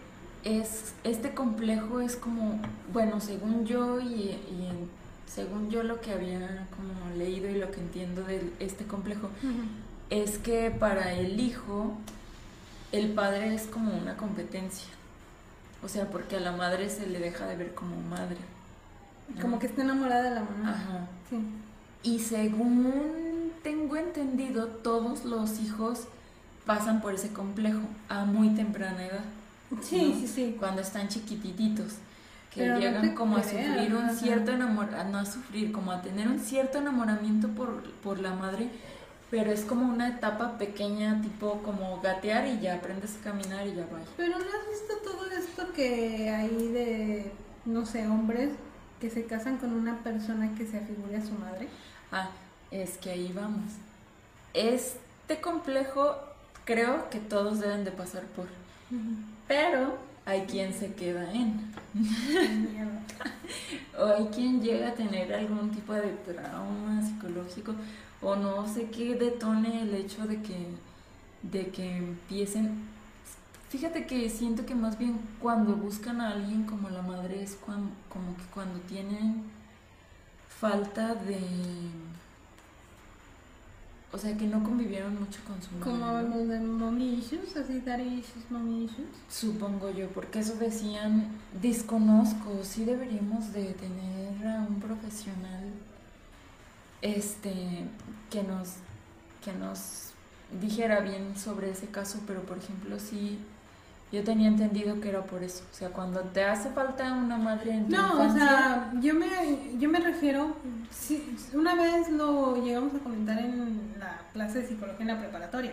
A: es este complejo es como bueno según yo y, y en según yo lo que había como leído y lo que entiendo de este complejo, es que para el hijo el padre es como una competencia. O sea, porque a la madre se le deja de ver como madre.
B: Como que está enamorada de la mamá.
A: Ajá. Sí. Y según tengo entendido, todos los hijos pasan por ese complejo a muy temprana edad.
B: Sí, sí, sí.
A: Cuando están chiquititos que llegan como a sufrir un cierto enamoramiento, no a sufrir, como a tener un cierto enamoramiento por, por la madre, pero es como una etapa pequeña, tipo como gatear y ya aprendes a caminar y ya va.
B: Pero ¿no has visto todo esto que hay de, no sé, hombres que se casan con una persona que se afigure a su madre?
A: Ah, es que ahí vamos. Este complejo creo que todos deben de pasar por. Pero hay quien se queda en. [laughs] o hay quien llega a tener algún tipo de trauma psicológico o no sé qué detone el hecho de que, de que empiecen. Fíjate que siento que más bien cuando buscan a alguien como la madre es como que cuando tienen falta de o sea, que no convivieron mucho con su
B: madre. Como de mommy issues, así daddy issues, mommy issues.
A: Supongo yo, porque eso decían, desconozco, sí deberíamos de tener a un profesional este que nos que nos dijera bien sobre ese caso, pero por ejemplo, sí yo tenía entendido que era por eso. O sea, cuando te hace falta una madre en tu
B: No, o sea, yo me, yo me refiero. una vez lo llegamos a comentar en la clase de psicología en la preparatoria.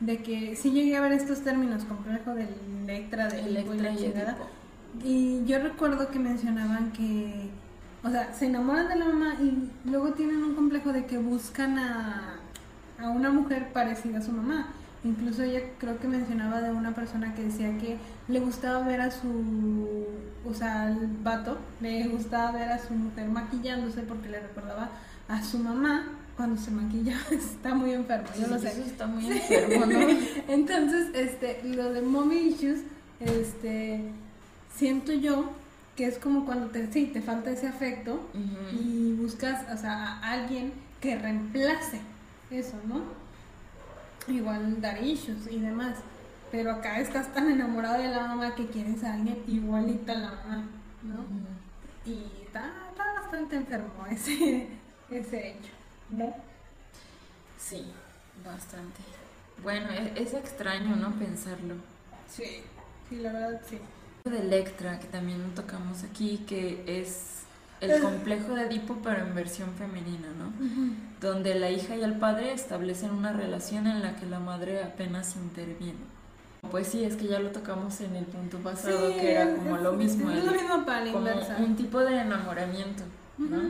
B: De que sí llegué a ver estos términos, complejo del Electra, del
A: Electra y,
B: y yo recuerdo que mencionaban que. O sea, se enamoran de la mamá y luego tienen un complejo de que buscan a, a una mujer parecida a su mamá Incluso ella creo que mencionaba de una persona que decía que le gustaba ver a su, o sea, al vato, le gustaba ver a su mujer maquillándose porque le recordaba a su mamá cuando se maquilla [laughs] está muy enfermo, yo lo sé.
A: Eso está muy enfermo, ¿no? [laughs]
B: Entonces, este, lo de mommy issues, este, siento yo que es como cuando te, sí, te falta ese afecto y buscas, o sea, a alguien que reemplace eso, ¿no? Igual dar issues y demás. Pero acá estás tan enamorado de la mamá que quieres a alguien igualita a la mamá, ¿no? Y está, bastante enfermo ese, ese hecho, ¿no?
A: Sí, bastante. Bueno, es, es extraño, ¿no? Pensarlo.
B: Sí, sí, la verdad sí.
A: De Electra, que también tocamos aquí, que es el complejo de Edipo, pero en versión femenina, ¿no? Donde la hija y el padre establecen una relación en la que la madre apenas interviene. Pues sí, es que ya lo tocamos en el punto pasado, que era como lo mismo.
B: Es lo mismo para la
A: como un tipo de enamoramiento, ¿no?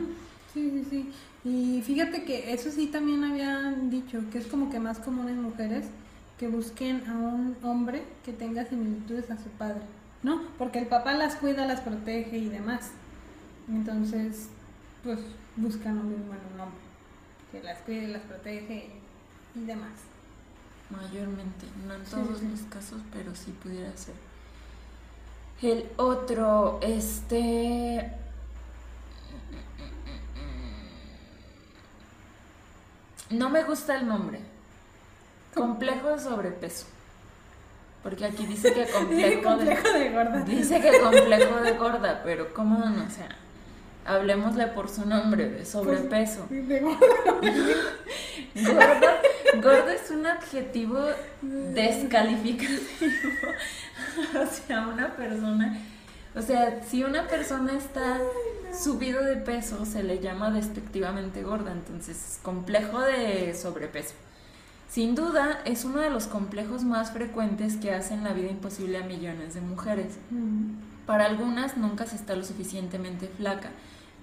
B: Sí, sí, sí. Y fíjate que eso sí también habían dicho, que es como que más común en mujeres que busquen a un hombre que tenga similitudes a su padre, ¿no? Porque el papá las cuida, las protege y demás. Entonces, pues buscan un hombre, que las cuide, las protege y demás.
A: mayormente, no en todos los casos, pero sí pudiera ser. El otro, este... No me gusta el nombre. Complejo de sobrepeso. Porque aquí dice que [laughs] complejo,
B: complejo de, gorda.
A: Dice que complejo de gorda, pero ¿cómo no? O sea, hablemosle por su nombre, de sobrepeso. Pues, de gorda. [laughs] gorda, es un adjetivo descalificativo [laughs] hacia una persona. O sea, si una persona está subido de peso, se le llama despectivamente gorda. Entonces, complejo de sobrepeso. Sin duda, es uno de los complejos más frecuentes que hacen la vida imposible a millones de mujeres. Para algunas nunca se está lo suficientemente flaca.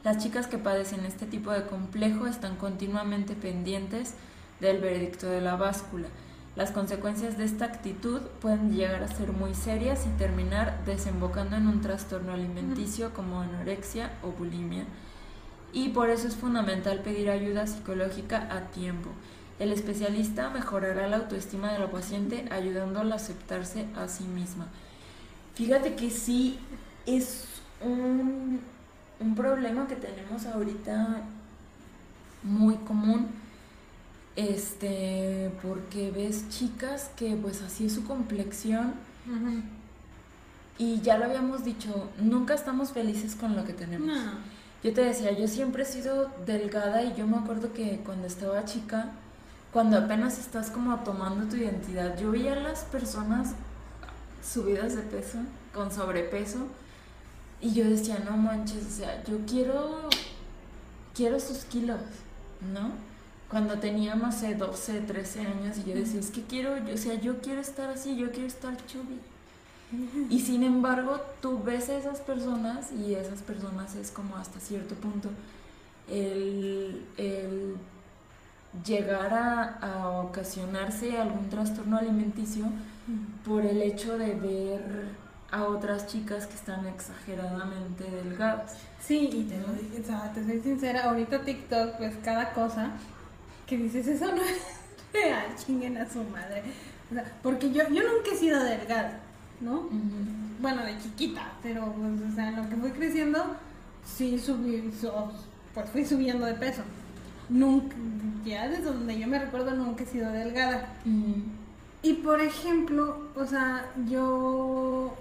A: Las chicas que padecen este tipo de complejo están continuamente pendientes del veredicto de la báscula. Las consecuencias de esta actitud pueden llegar a ser muy serias y terminar desembocando en un trastorno alimenticio como anorexia o bulimia. Y por eso es fundamental pedir ayuda psicológica a tiempo. El especialista mejorará la autoestima de la paciente ayudándola a aceptarse a sí misma. Fíjate que sí es un, problema que tenemos ahorita muy común. Este, porque ves chicas que pues así es su complexión. Y ya lo habíamos dicho, nunca estamos felices con lo que tenemos. Yo te decía, yo siempre he sido delgada y yo me acuerdo que cuando estaba chica, cuando apenas estás como tomando tu identidad. Yo veía a las personas subidas de peso, con sobrepeso, y yo decía, no manches, o sea, yo quiero, quiero sus kilos, ¿no? Cuando tenía, no sé, 12, 13 años, y yo decía, es que quiero, o sea, yo quiero estar así, yo quiero estar chubby. Y sin embargo, tú ves a esas personas y esas personas es como hasta cierto punto el, el llegar a, ocasionarse algún trastorno alimenticio por el hecho de ver a otras chicas que están exageradamente delgadas.
B: Sí, y te, te soy sincera, ahorita TikTok ves cada cosa que dices, eso no es [laughs] real, chinguen a su madre. porque yo, yo nunca he sido delgada, ¿no? Bueno, de chiquita, pero pues, o sea, en lo que fui creciendo, sí subí, pues fui subiendo de peso nunca, ya desde donde yo me recuerdo nunca he sido delgada. Y por ejemplo, o sea, yo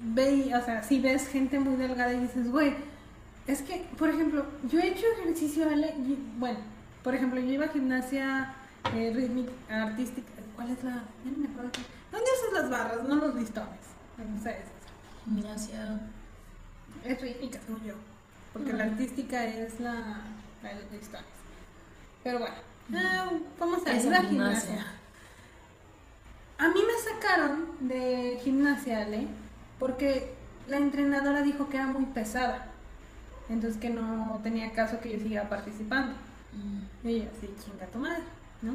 B: veía, o sea, si ves gente muy delgada y dices, güey, es que, por ejemplo, yo he hecho ejercicio, bueno, por ejemplo, yo iba a gimnasia eh, rítmica, artística, ¿cuál es la? Ya no me acuerdo. ¿Dónde usas las barras, no los listones? No sé,
A: Gimnasia.
B: Es rítmica, según yo. Porque la artística es la pero bueno, ah, vamos a ir a gimnasia. A mí me sacaron de gimnasia, ¿le? Porque la entrenadora dijo que era muy pesada. Entonces que no tenía caso que yo siguiera participando. Mm. Y yo así, chinga tu madre, ¿no?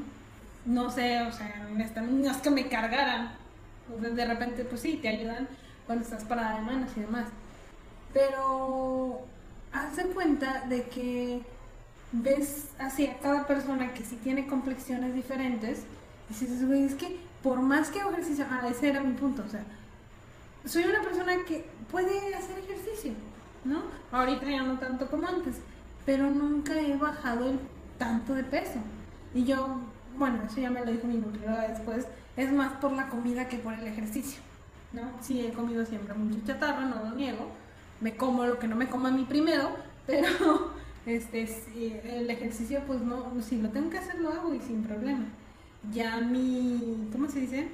B: No sé, o sea, no es que me cargaran. de repente, pues sí, te ayudan cuando estás parada de manos y demás. Pero haz de cuenta de que ves así a cada persona que sí tiene complexiones diferentes, y dices, güey, es que por más que hago ejercicio, ah, ese era mi punto, o sea, soy una persona que puede hacer ejercicio, ¿no? Ahorita ya no tanto como antes, pero nunca he bajado el tanto de peso. Y yo, bueno, eso ya me lo dijo mi nutrióloga después, es más por la comida que por el ejercicio, ¿no? Sí, he comido siempre mucho chatarra, no lo niego, me como lo que no me como a mí primero, [laughs] pero este, el ejercicio, pues no, si lo tengo que hacer, lo hago y sin problema. Ya mi, ¿cómo se dice?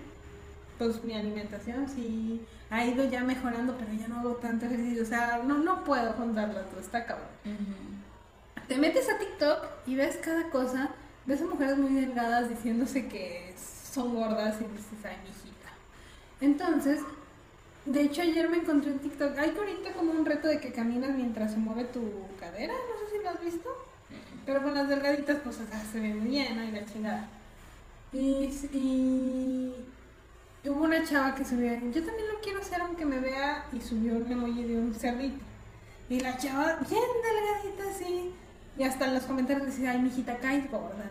B: Pues mi alimentación sí ha ido ya mejorando, pero ya no hago tanto ejercicio. O sea, no, no puedo juntarlo todo, está cabrón. Te metes a TikTok y ves cada cosa, ves a mujeres muy delgadas diciéndose que son gordas y dices, ay, hijita. Entonces, de hecho, ayer me encontré en TikTok. Hay ahorita como un reto de que caminas mientras se mueve tu cadera. No sé si lo has visto. Pero con las delgaditas, pues se ve muy bien, ¿no? Y la chingada. Y, hubo una chava que subió. Yo también lo quiero hacer, aunque me vea. Y subió un emoji de un cerdito. Y la chava, bien delgadita, así. Y hasta en los comentarios decía, ay, mijita, caes [laughs] gorda.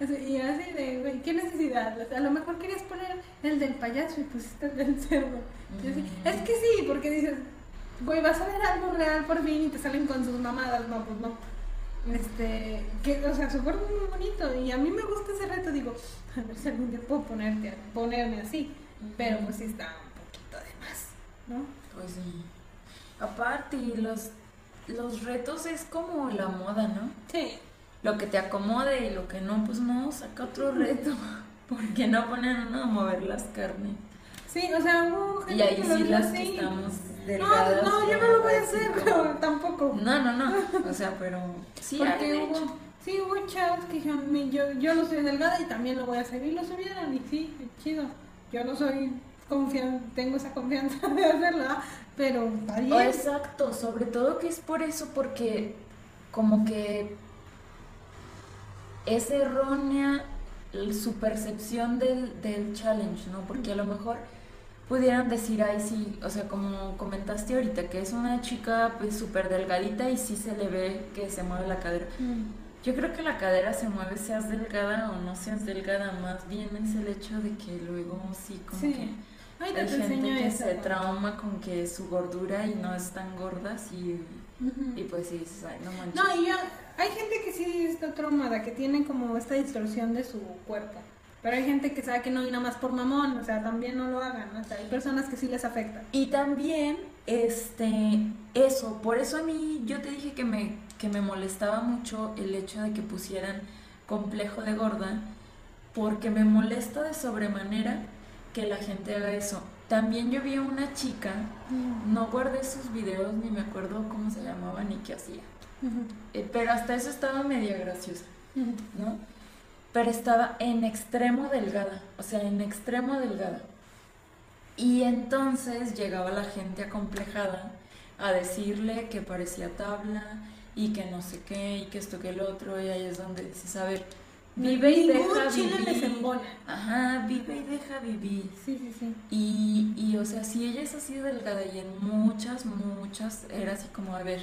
B: y así de, güey, ¿qué necesidad? a lo mejor querías poner el del payaso y pusiste el del cerdo. es que sí, porque dices, güey, vas a ver algo real por fin y te salen con sus mamadas. No, pues no. Este, que, o sea, su cuerpo es muy bonito y a mí me gusta ese reto. Digo, a ver si algún día puedo ponerte, ponerme así. Pero pues sí está un poquito de más, ¿no?
A: Pues sí. Aparte, los, los retos es como la moda, ¿no?
B: Sí.
A: Lo que te acomode y lo que no, pues no, saca otro reto. [laughs] Porque no ponen uno a mover las carnes.
B: Sí, o sea, hubo
A: gente Y ahí sí las que estamos delgadas.
B: No, no, yo no lo voy a hacer, pero tampoco.
A: No, no, no. O sea, pero sí,
B: Porque hubo, sí, hubo chavos que dijeron, yo, yo no soy delgada y también lo voy a hacer. Y lo subieron y sí, chido. Yo no soy confianza, tengo esa confianza [laughs] de hacerlo, pero está bien.
A: exacto, sobre todo que es por eso, porque como que es errónea su percepción del, del challenge, ¿no? Porque a lo mejor pudieran decir, ay, sí, o sea, como comentaste ahorita, que es una chica pues súper delgadita y sí se le ve que se mueve la cadera. Mm. Yo creo que la cadera se mueve seas delgada o no seas delgada, más bien es el hecho de que luego sí, como que hay gente que se trauma con que su gordura y no es tan gorda, sí, y pues sí, no manches.
B: No, y hay gente que sí está traumada, que tiene como esta distorsión de su cuerpo. Pero hay gente que sabe que no y nada más por mamón, o sea, también no lo hagan, o sea, hay personas que sí les afecta.
A: Y también, este, eso, por eso a mí yo te dije que me, que me molestaba mucho el hecho de que pusieran complejo de gorda, porque me molesta de sobremanera que la gente haga eso. También yo vi a una chica, mm. no guardé sus videos ni me acuerdo cómo se llamaba ni qué hacía, eh, pero hasta eso estaba media graciosa, ¿no? Pero estaba en extremo delgada, o sea, en extremo delgada. Y entonces llegaba la gente acomplejada a decirle que parecía tabla y que no sé qué y que esto que el otro y ahí es donde dices, a ver, vive y deja vivir. Ajá, vive y deja vivir.
B: Sí, sí, sí.
A: Y, y, o sea, si ella es así delgada y en muchas, muchas, era así como, a ver,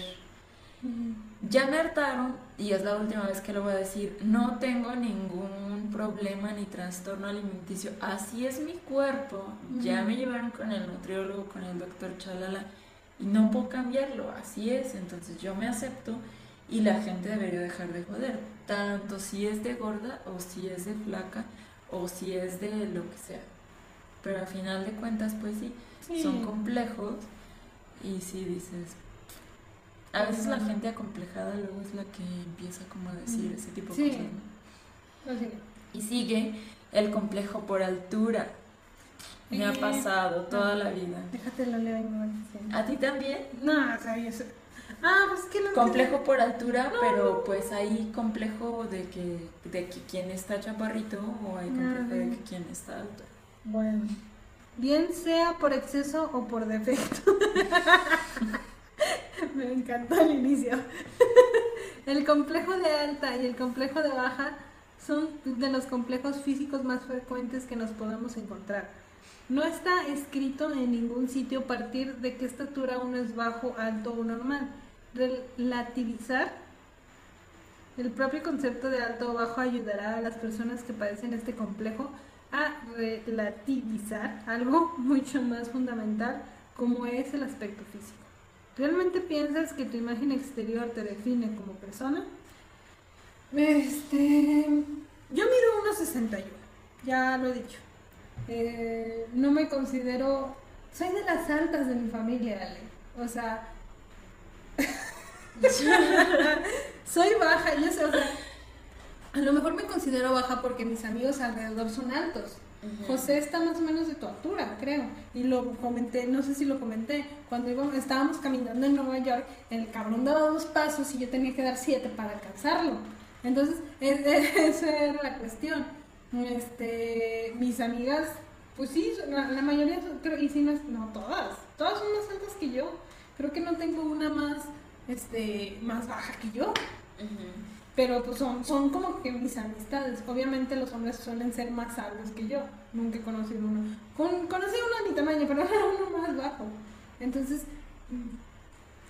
A: ya me hartaron, y es la última vez que lo voy a decir, no tengo ningún problema ni trastorno alimenticio, así es mi cuerpo, ya me llevaron con el nutriólogo, con el doctor Chalala, y no puedo cambiarlo, así es, entonces yo me acepto y la gente debería dejar de joder, tanto si es de gorda o si es de flaca o si es de lo que sea. Pero al final de cuentas, pues sí. son complejos y si dices, a veces la gente acomplejada luego es la que empieza como a decir ese tipo de cosas. Y sigue el complejo por altura. Me ha pasado toda la vida.
B: Déjate lo leo
A: ¿A ti también?
B: No, o sea, yo. Ah, pues que no
A: Complejo por altura, pero pues hay complejo de que, de que quien está chaparrito o hay complejo de que quien está alto.
B: Bueno, bien sea por exceso o por defecto. [laughs] [laughs] Me encantó el inicio. [laughs] el complejo de alta y el complejo de baja son de los complejos físicos más frecuentes que nos podemos encontrar. No está escrito en ningún sitio partir de qué estatura uno es bajo, alto o normal. Relativizar el propio concepto de alto o bajo ayudará a las personas que padecen este complejo a relativizar algo [laughs] mucho más fundamental como es el aspecto físico. ¿Realmente piensas que tu imagen exterior te define como persona? Este, yo miro 1,61, ya lo he dicho. Eh, no me considero, soy de las altas de mi familia, Ale. O sea, [laughs] soy baja, yo sé, o sea, a lo mejor me considero baja porque mis amigos alrededor son altos. José está más o menos de tu altura, creo. Y lo comenté, no sé si lo comenté, cuando íbamos, estábamos caminando en Nueva York, el cabrón daba dos pasos y yo tenía que dar siete para alcanzarlo. Entonces, [laughs] esa era la cuestión. Este, mis amigas, pues sí, la, mayoría, creo, y no, no todas, todas son más altas que yo. Creo que no tengo una más, este, más baja que yo pero pues son, son como que mis amistades. Obviamente los hombres suelen ser más altos que yo. Nunca he conocido uno. Con, conocí uno a mi tamaño, pero [laughs] era uno más bajo. Entonces,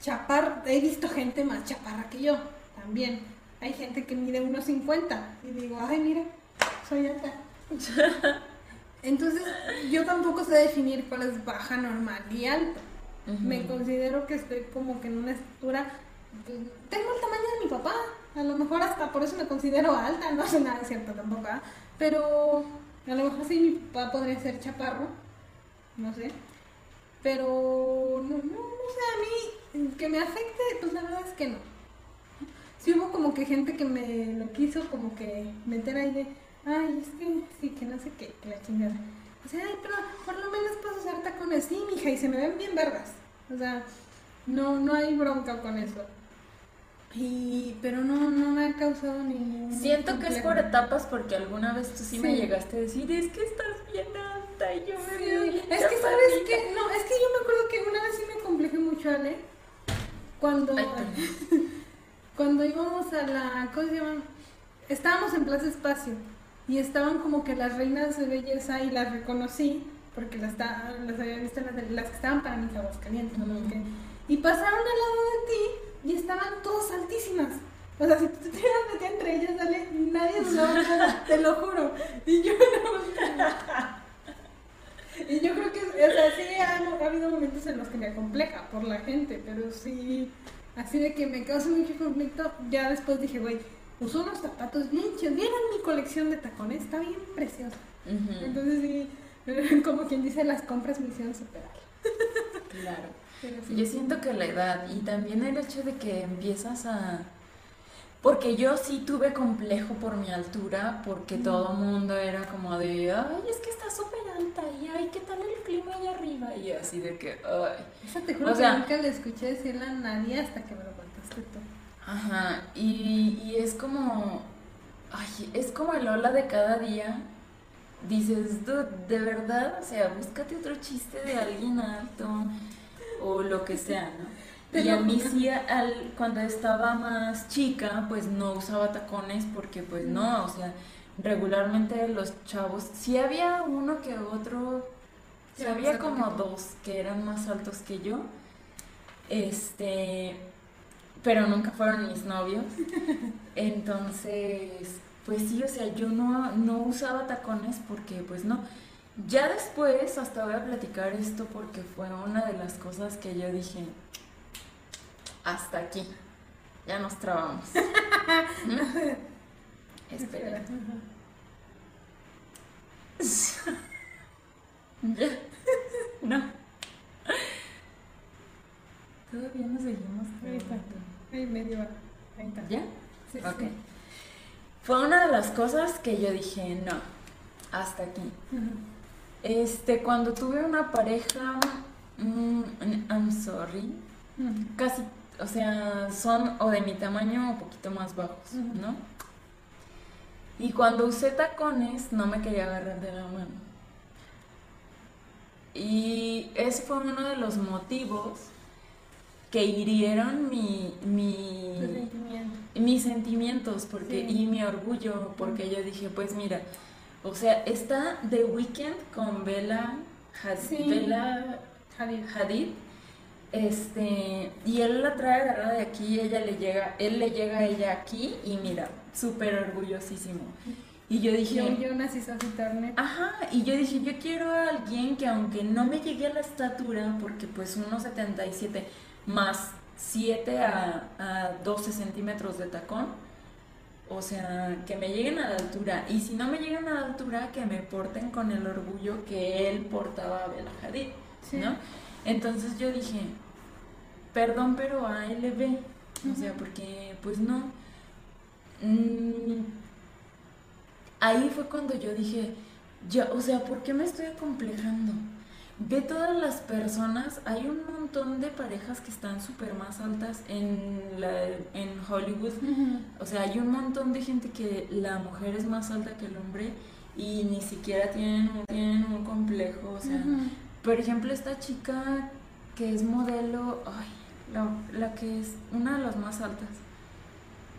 B: chapar, he visto gente más chaparra que yo también. hay gente que mide 1,50 y digo, ay, mira, soy alta. [laughs] Entonces, yo tampoco sé definir cuál es baja, normal y alto. Me considero que estoy como que en una estructura. Tengo el tamaño de mi papá. A lo mejor hasta por eso me considero alta. No sé nada cierto tampoco. ¿ah? Pero a lo mejor sí mi papá podría ser chaparro. No sé. Pero no, no, no sé, a mí que me afecte, pues la verdad es que no. Sí hubo como que gente que me lo quiso como que meter ahí de ay, es que sí, que no sé qué, que la chingada. O sea, ay, pero por lo menos puedo usar tacones, sí, mija, y se me ven bien vergas. O sea, no, no hay bronca con eso. Y, pero no, no me ha causado ningún.
A: Siento que es por etapas porque alguna vez tú sí, me llegaste a decir, es que estás bien alta y yo me veo
B: Es que sabes que, no, es que yo me acuerdo que una vez sí me complejé mucho, Ale. Cuando, [laughs] cuando íbamos a la, ¿cómo se llama? Estábamos en Plaza Espacio y estaban como que las reinas de belleza y las reconocí porque las, las había visto las, las que estaban para mis aguas calientes. Y pasaron al lado de ti y estaban todas altísimas. O sea, si tú te hubieras metido entre ellas, dale, nadie dudaba nada, te lo juro. Y yo no. y yo creo que, o sea, sí ha, ha, habido momentos en los que me acompleja por la gente, pero sí, así de que me causa mucho conflicto, ya después dije, güey, usó unos zapatos bien chidos. Vieron mi colección de tacones, está bien preciosa. Entonces sí, [laughs] como quien dice, las compras me hicieron superar.
A: Claro. Yo siento que la edad y también el hecho de que empiezas a... Porque yo sí tuve complejo por mi altura, porque todo el mundo era como de, ay, es que está súper alta, y ay, ¿qué tal el clima allá arriba? Y así de que, ay.
B: Esa te juro que nunca le escuché decirle a nadie hasta que me lo contaste tú.
A: Ajá, y, y es como, ay, es como el hola de cada día. Dices, de verdad, o sea, búscate otro chiste de alguien alto o lo que sea, ¿no? y a mí sí, al, cuando estaba más chica, pues no usaba tacones porque pues no, o sea, regularmente los chavos, sí había uno que otro, sí había como dos que eran más altos que yo, este, pero nunca fueron mis novios. [laughs] Entonces, pues sí, o sea, yo no, no usaba tacones porque pues no. Ya después, hasta voy a platicar esto porque fue una de las cosas que yo dije, hasta aquí, ya nos trabamos. [laughs] Espera. [laughs] no. Todavía no seguimos.
B: Ahí medio
A: Ahí está. ¿Ya? Sí, ok. Fue una de las cosas que yo dije, no, hasta aquí. Este, cuando tuve una pareja, mm, I'm sorry, casi, o sea, son o de mi tamaño o un poquito más bajos, ¿no? Y cuando usé tacones, no me quería agarrar de la mano. Y ese fue uno de los motivos que hirieron mi, mi mis sentimientos porque, y mi orgullo, porque yo dije, pues mira, o sea, está The Weeknd con Bella, Hadid, este, y él la trae agarrada de aquí, ella le llega, él le llega a ella aquí, y mira, súper orgullosísimo. Y yo dije...
B: Yo, yo nací
A: Ajá, y yo dije, yo quiero a alguien que aunque no me llegue a la estatura, porque pues 1,77 más 7 a, 12 centímetros de tacón. O sea, que me lleguen a la altura. Y si no me llegan a la altura, que me porten con el orgullo que él portaba a Bela Hadid, ¿no? Entonces yo dije, perdón, pero a ALB. O sea, porque pues no. Mm, ahí fue cuando yo dije, ya, o sea, ¿por qué me estoy acomplejando? Ve todas las personas, hay un montón de parejas que están súper más altas en, la, en Hollywood. O sea, hay un montón de gente que la mujer es más alta que el hombre y ni siquiera tienen, tienen un complejo. O sea, por ejemplo, esta chica que es modelo, ay, la, la que es una de las más altas.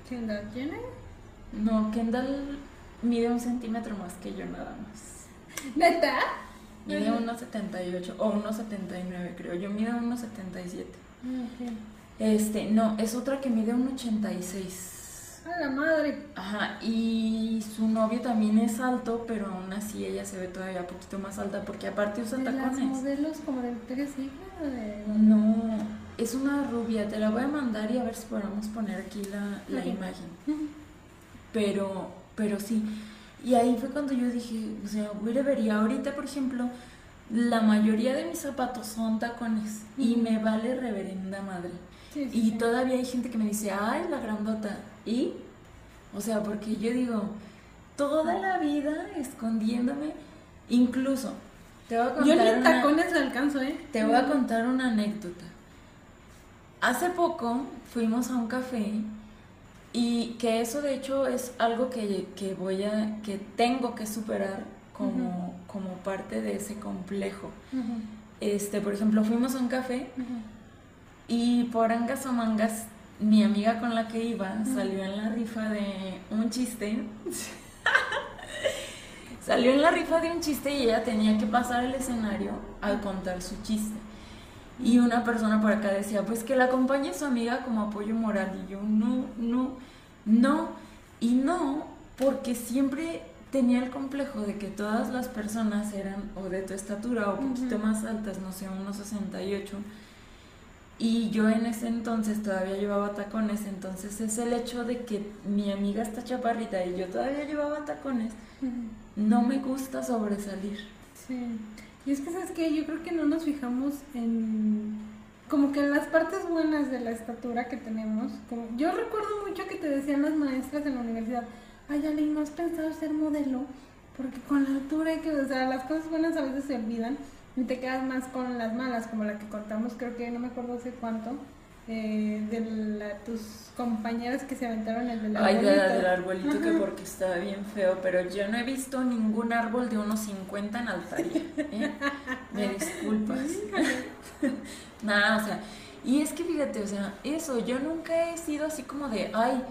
B: ¿Kendall Jenner?
A: No, Kendall mide un centímetro más que yo nada más.
B: ¿Neta?
A: Mide 1,78 o 1,79 creo. Yo mido 1,77. Este, no, es otra que mide 1,86.
B: A la madre.
A: Ajá, y su novio también es alto, pero aún así ella se ve todavía un poquito más alta porque aparte usa
B: ¿De las
A: tacones.
B: modelos como de Victoria's Secret
A: No, es una rubia, te la voy a mandar y a ver si podemos poner aquí la, la
B: Ok.
A: imagen. Pero, pero sí. Y ahí fue cuando yo dije, o sea, güey, debería. Ahorita, por ejemplo, la mayoría de mis zapatos son tacones y me vale reverenda madre.
B: Sí, sí,
A: Y
B: sí.
A: todavía hay gente que me dice, ay, la grandota. ¿Y? O sea, porque yo digo, toda la vida escondiéndome, incluso, te voy a contar
B: Yo ni tacones alcanzo, ¿eh?
A: te voy a contar una anécdota. Hace poco fuimos a un café y que eso de hecho es algo que, que voy a, que tengo que superar como, como parte de ese complejo. Este, por ejemplo, fuimos a un café y por angas o mangas, mi amiga con la que iba salió en la rifa de un chiste. [laughs] salió en la rifa de un chiste y ella tenía que pasar el escenario al contar su chiste. Y una persona por acá decía, pues que la acompañe su amiga como apoyo moral. Y yo, no, no, no. Y no, porque siempre tenía el complejo de que todas las personas eran o de tu estatura o un poquito más altas, no sé, unos 68. Y yo en ese entonces todavía llevaba tacones, entonces es el hecho de que mi amiga está chaparrita y yo todavía llevaba tacones, no me gusta sobresalir.
B: Sí. Y es que, ¿sabes qué? Yo creo que no nos fijamos en. Como que las partes buenas de la estatura que tenemos. Como, yo recuerdo mucho que te decían las maestras en la universidad: Ay, Ale, ¿no has pensado ser modelo? Porque con la altura hay que. O sea, las cosas buenas a veces se olvidan y te quedas más con las malas, como la que contamos, creo que no me acuerdo hace cuánto. Eh, de la- tus compañeras que se aventaron el del
A: Ay, de la
B: arbolito.
A: del arbolito que porque estaba bien feo, pero yo no he visto ningún árbol de unos 50 en Altaria. ¿eh? Me [laughs] disculpas. [laughs] Nada, o sea, y es que fíjate, o sea, eso, yo nunca he sido así como de, ay,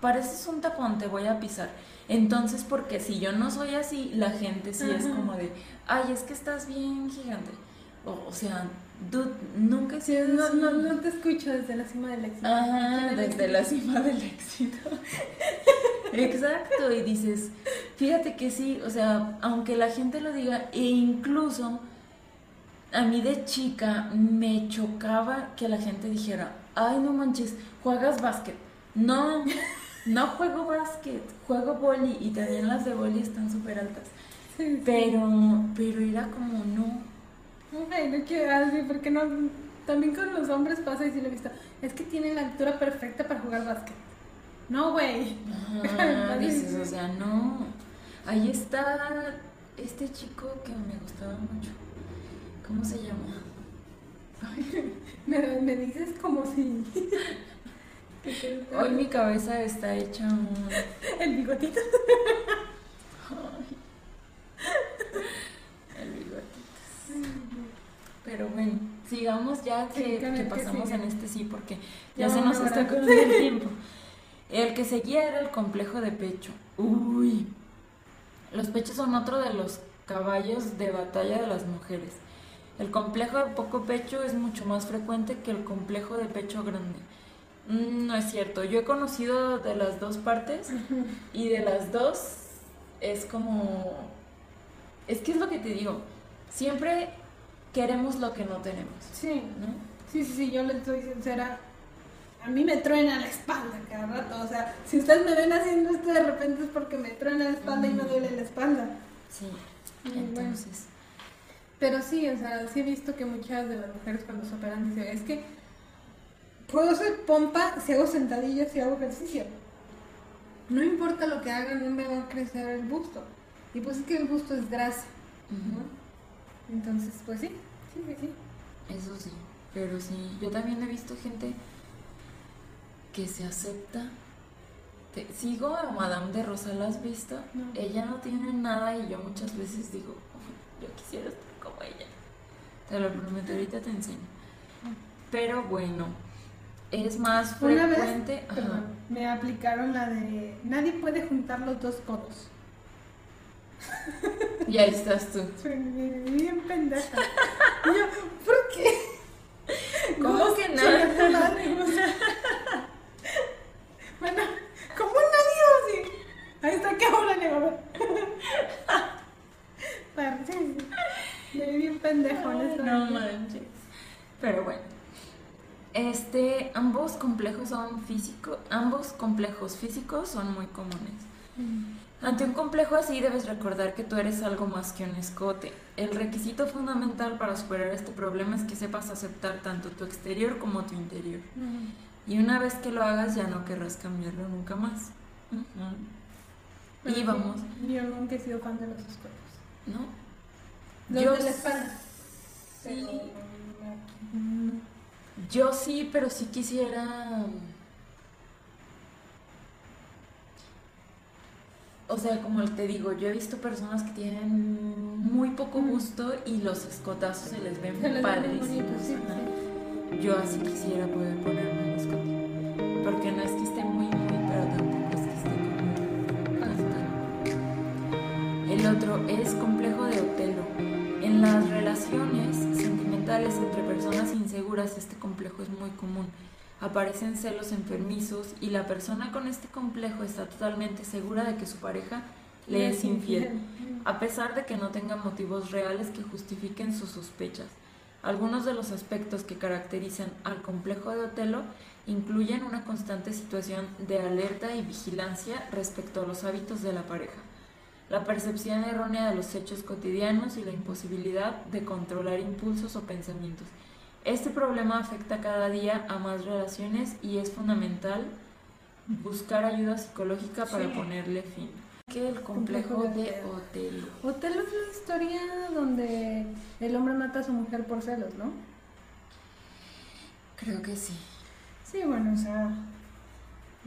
A: pareces un tapón, te voy a pisar. Entonces, porque si yo no soy así, la gente sí es como de, ay, es que estás bien gigante. O, o sea, dude, nunca he
B: Sí,
A: sido
B: no, no, no te escucho desde la cima del éxito.
A: Ajá, desde
B: éxito.
A: la cima del éxito. [laughs] Exacto, y dices, fíjate que sí, o sea, aunque la gente lo diga, e incluso a mí de chica me chocaba que la gente dijera, ay, no manches, juegas básquet. No, no juego básquet, juego boli, y también las de boli están súper altas.
B: Sí, sí.
A: Pero, pero era como, no.
B: Ay, no quiero así, porque no. También con los hombres pasa y sí lo he visto. Es que tienen la altura perfecta para jugar básquet. No, güey.
A: Ajá, [laughs] dices, o sea, no. Ahí está este chico que me gustaba mucho. ¿Cómo se llama?
B: Me, me dices como si. [laughs]
A: Hoy mi cabeza está hecha un.
B: El bigotito. [laughs]
A: Ay. Pero bueno, sigamos ya que, pasamos en este sí, porque
B: Ya
A: ya se nos está acabando el tiempo. El que seguía era el complejo de pecho. Uy. Los pechos son otro de los caballos de batalla de las mujeres. El complejo de poco pecho es mucho más frecuente que el complejo de pecho grande. Mm, no es cierto. Yo he conocido de las dos partes y de las dos es como... Es que es lo que te digo. Siempre queremos lo que no tenemos.
B: Sí.
A: ¿no?
B: Sí, sí, sí, yo le estoy sincera. A mí me truena la espalda cada rato. O sea, si ustedes me ven haciendo esto de repente es porque me truena la espalda y me duele la espalda.
A: Sí.
B: Muy bueno.
A: Entonces...
B: Pero sí, o sea, sí he visto que muchas de las mujeres cuando se operan dicen, es que puedo hacer pompa si hago sentadillas, si hago ejercicio. No importa lo que haga, no me va a crecer el busto. Y pues es que el busto es grasa. Entonces, pues sí, sí, sí, sí.
A: Eso sí, pero sí, yo también he visto gente que se acepta. Te- sigo a Madame de Rosa, ¿la has visto?
B: No.
A: Ella no tiene nada y yo muchas veces digo, "Uy, yo quisiera estar como ella. Te lo prometo, ahorita te enseño. Pero bueno, es más
B: Una vez,
A: frecuente. ajá.
B: perdón, me aplicaron la de nadie puede juntar los dos codos. [laughs]
A: Y ahí estás tú.
B: Bien pendeja. Y yo, ¿por qué?
A: ¿Cómo
B: que nada? Bueno, ¿cómo nadie así?
A: Ahí está que ahora
B: le va a bien pendejo, No manches.
A: Pero bueno. Este, ambos complejos son físicos, ambos complejos físicos son muy comunes. Ante un complejo así debes recordar que tú eres algo más que un escote. El requisito fundamental para superar este problema es que sepas aceptar tanto tu exterior como tu interior. Y una vez que lo hagas ya no querrás cambiarlo nunca más. y vamos.
B: Yo nunca he sido fan de los escotes.
A: ¿No?
B: yo de la espalda.
A: Sí. Yo sí, pero sí quisiera o sea, como te digo, yo he visto personas que tienen muy poco gusto y los escotazos se les ven padrísimos. Yo así quisiera poder ponerme un escote. Porque no es que esté muy, muy, pero tampoco es que esté como El otro es complejo de Otelo. En las relaciones sentimentales entre personas inseguras, este complejo es muy común aparecen celos enfermizos y la persona con este complejo está totalmente segura de que su pareja le es infiel, a pesar de que no tenga motivos reales que justifiquen sus sospechas. Algunos de los aspectos que caracterizan al complejo de Otelo incluyen una constante situación de alerta y vigilancia respecto a los hábitos de la pareja, la percepción errónea de los hechos cotidianos y la imposibilidad de controlar impulsos o pensamientos. Este problema afecta cada día a más relaciones y es fundamental buscar ayuda psicológica para ponerle fin. Que el complejo, de Otelo.
B: Otelo es la historia donde el hombre mata a su mujer por celos, ¿no?
A: Creo que sí.
B: Sí, bueno, o sea,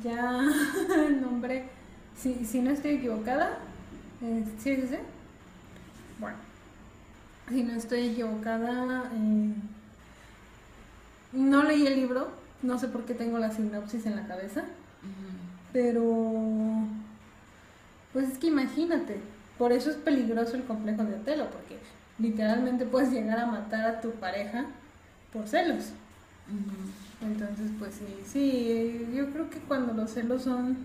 B: ya [laughs] el nombre, si, si no estoy equivocada, eh, ¿sí es ese? Bueno, si no estoy equivocada, eh, no leí el libro, no sé por qué tengo la sinopsis en la cabeza, pero pues es que imagínate, por eso es peligroso el complejo de Otelo, porque literalmente puedes llegar a matar a tu pareja por celos. Entonces, pues sí, sí, yo creo que cuando los celos son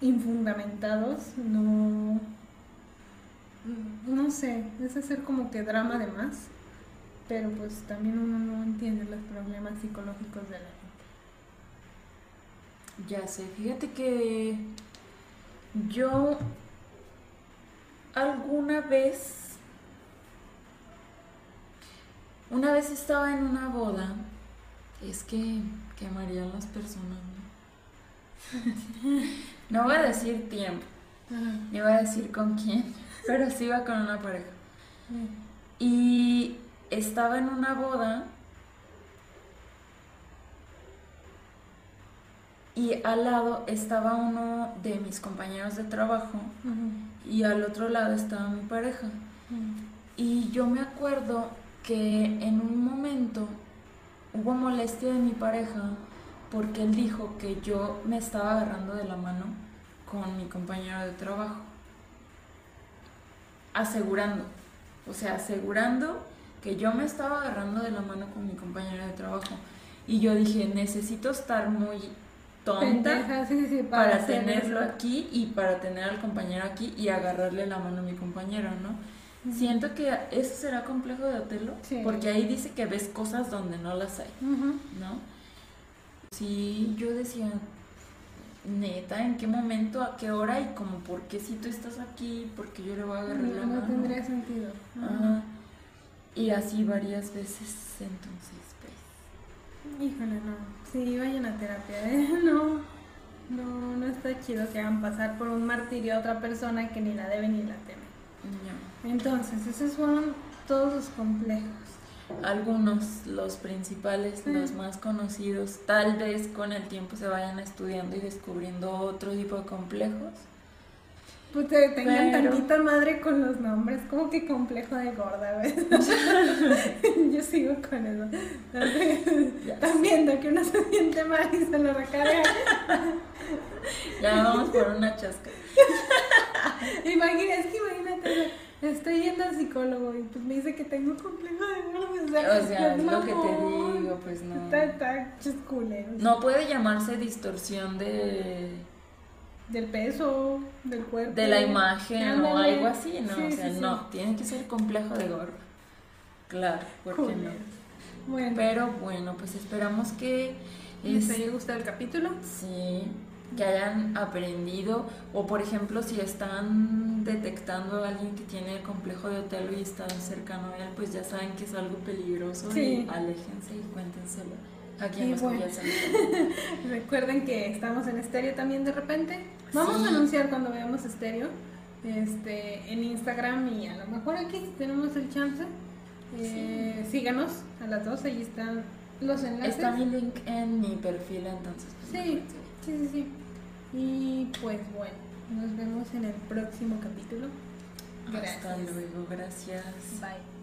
B: infundamentados, no, no sé, es hacer como que drama de más pero pues también uno no entiende los problemas psicológicos de la
A: gente. Ya sé, fíjate que yo alguna vez, una vez estaba en una boda, es que quemarían las personas, ¿no? [laughs] no voy a decir tiempo, ni voy a decir con quién, [laughs] pero sí iba con una pareja. Y estaba en una boda y al lado estaba uno de mis compañeros de trabajo y al otro lado estaba mi pareja. Y yo me acuerdo que en un momento hubo molestia de mi pareja porque él dijo que yo me estaba agarrando de la mano con mi compañero de trabajo. Asegurando, o sea, asegurando que yo me estaba agarrando de la mano con mi compañera de trabajo. Y yo dije, necesito estar muy tonta para, tenerlo aquí y para tener al compañero aquí y agarrarle la mano a mi compañero, ¿no? Siento que eso será complejo de Otelo, porque ahí dice que ves cosas donde no las hay, ¿no? Sí, yo decía, neta, ¿en qué momento, a qué hora y como por qué si tú estás aquí, porque yo le voy a agarrar la mano?
B: No tendría sentido.
A: Ajá. Y así varias veces, entonces, pues.
B: Híjole, no. Sí, vayan a terapia, ¿eh? [laughs] No, no, no está chido que hagan pasar por un martirio a otra persona que ni la debe ni la teme. Entonces, esos fueron todos los complejos.
A: Algunos, los principales, los más conocidos, tal vez con el tiempo se vayan estudiando y descubriendo otro tipo de complejos.
B: Pues te tengan tantita madre con los nombres, como que complejo de gorda, ¿ves? [laughs] Yo sigo con eso. Están viendo que uno se siente mal y se lo recarga. [laughs]
A: ya vamos por una chasca. [laughs]
B: Imagínate, es que imagínate, estoy yendo al psicólogo y pues me dice que tengo complejo de gorda.
A: O sea, es lo que te digo, pues no.
B: Está, está
A: No puede llamarse distorsión de
B: del peso, del cuerpo.
A: De la imagen o algo así, ¿no? o sea, no, tiene que ser complejo de gordo. Claro, ¿por qué no? Bueno. Pero bueno, pues esperamos que
B: les haya gustado el capítulo.
A: Sí, que hayan aprendido o por ejemplo si están detectando a alguien que tiene complejo de hotel y está cercano a él, pues ya saben que es algo peligroso y aléjense y cuéntenselo. Aquí en bueno. [laughs]
B: Recuerden que estamos en estéreo también de repente. Vamos a anunciar cuando veamos estéreo este, en Instagram y a lo mejor aquí tenemos el chance. Eh, síganos a las dos, ahí están los enlaces.
A: Está mi link en mi perfil entonces.
B: Pues, sí, sí, sí, sí. Y pues bueno, nos vemos en el próximo capítulo.
A: Gracias. Hasta luego, gracias.
B: Bye.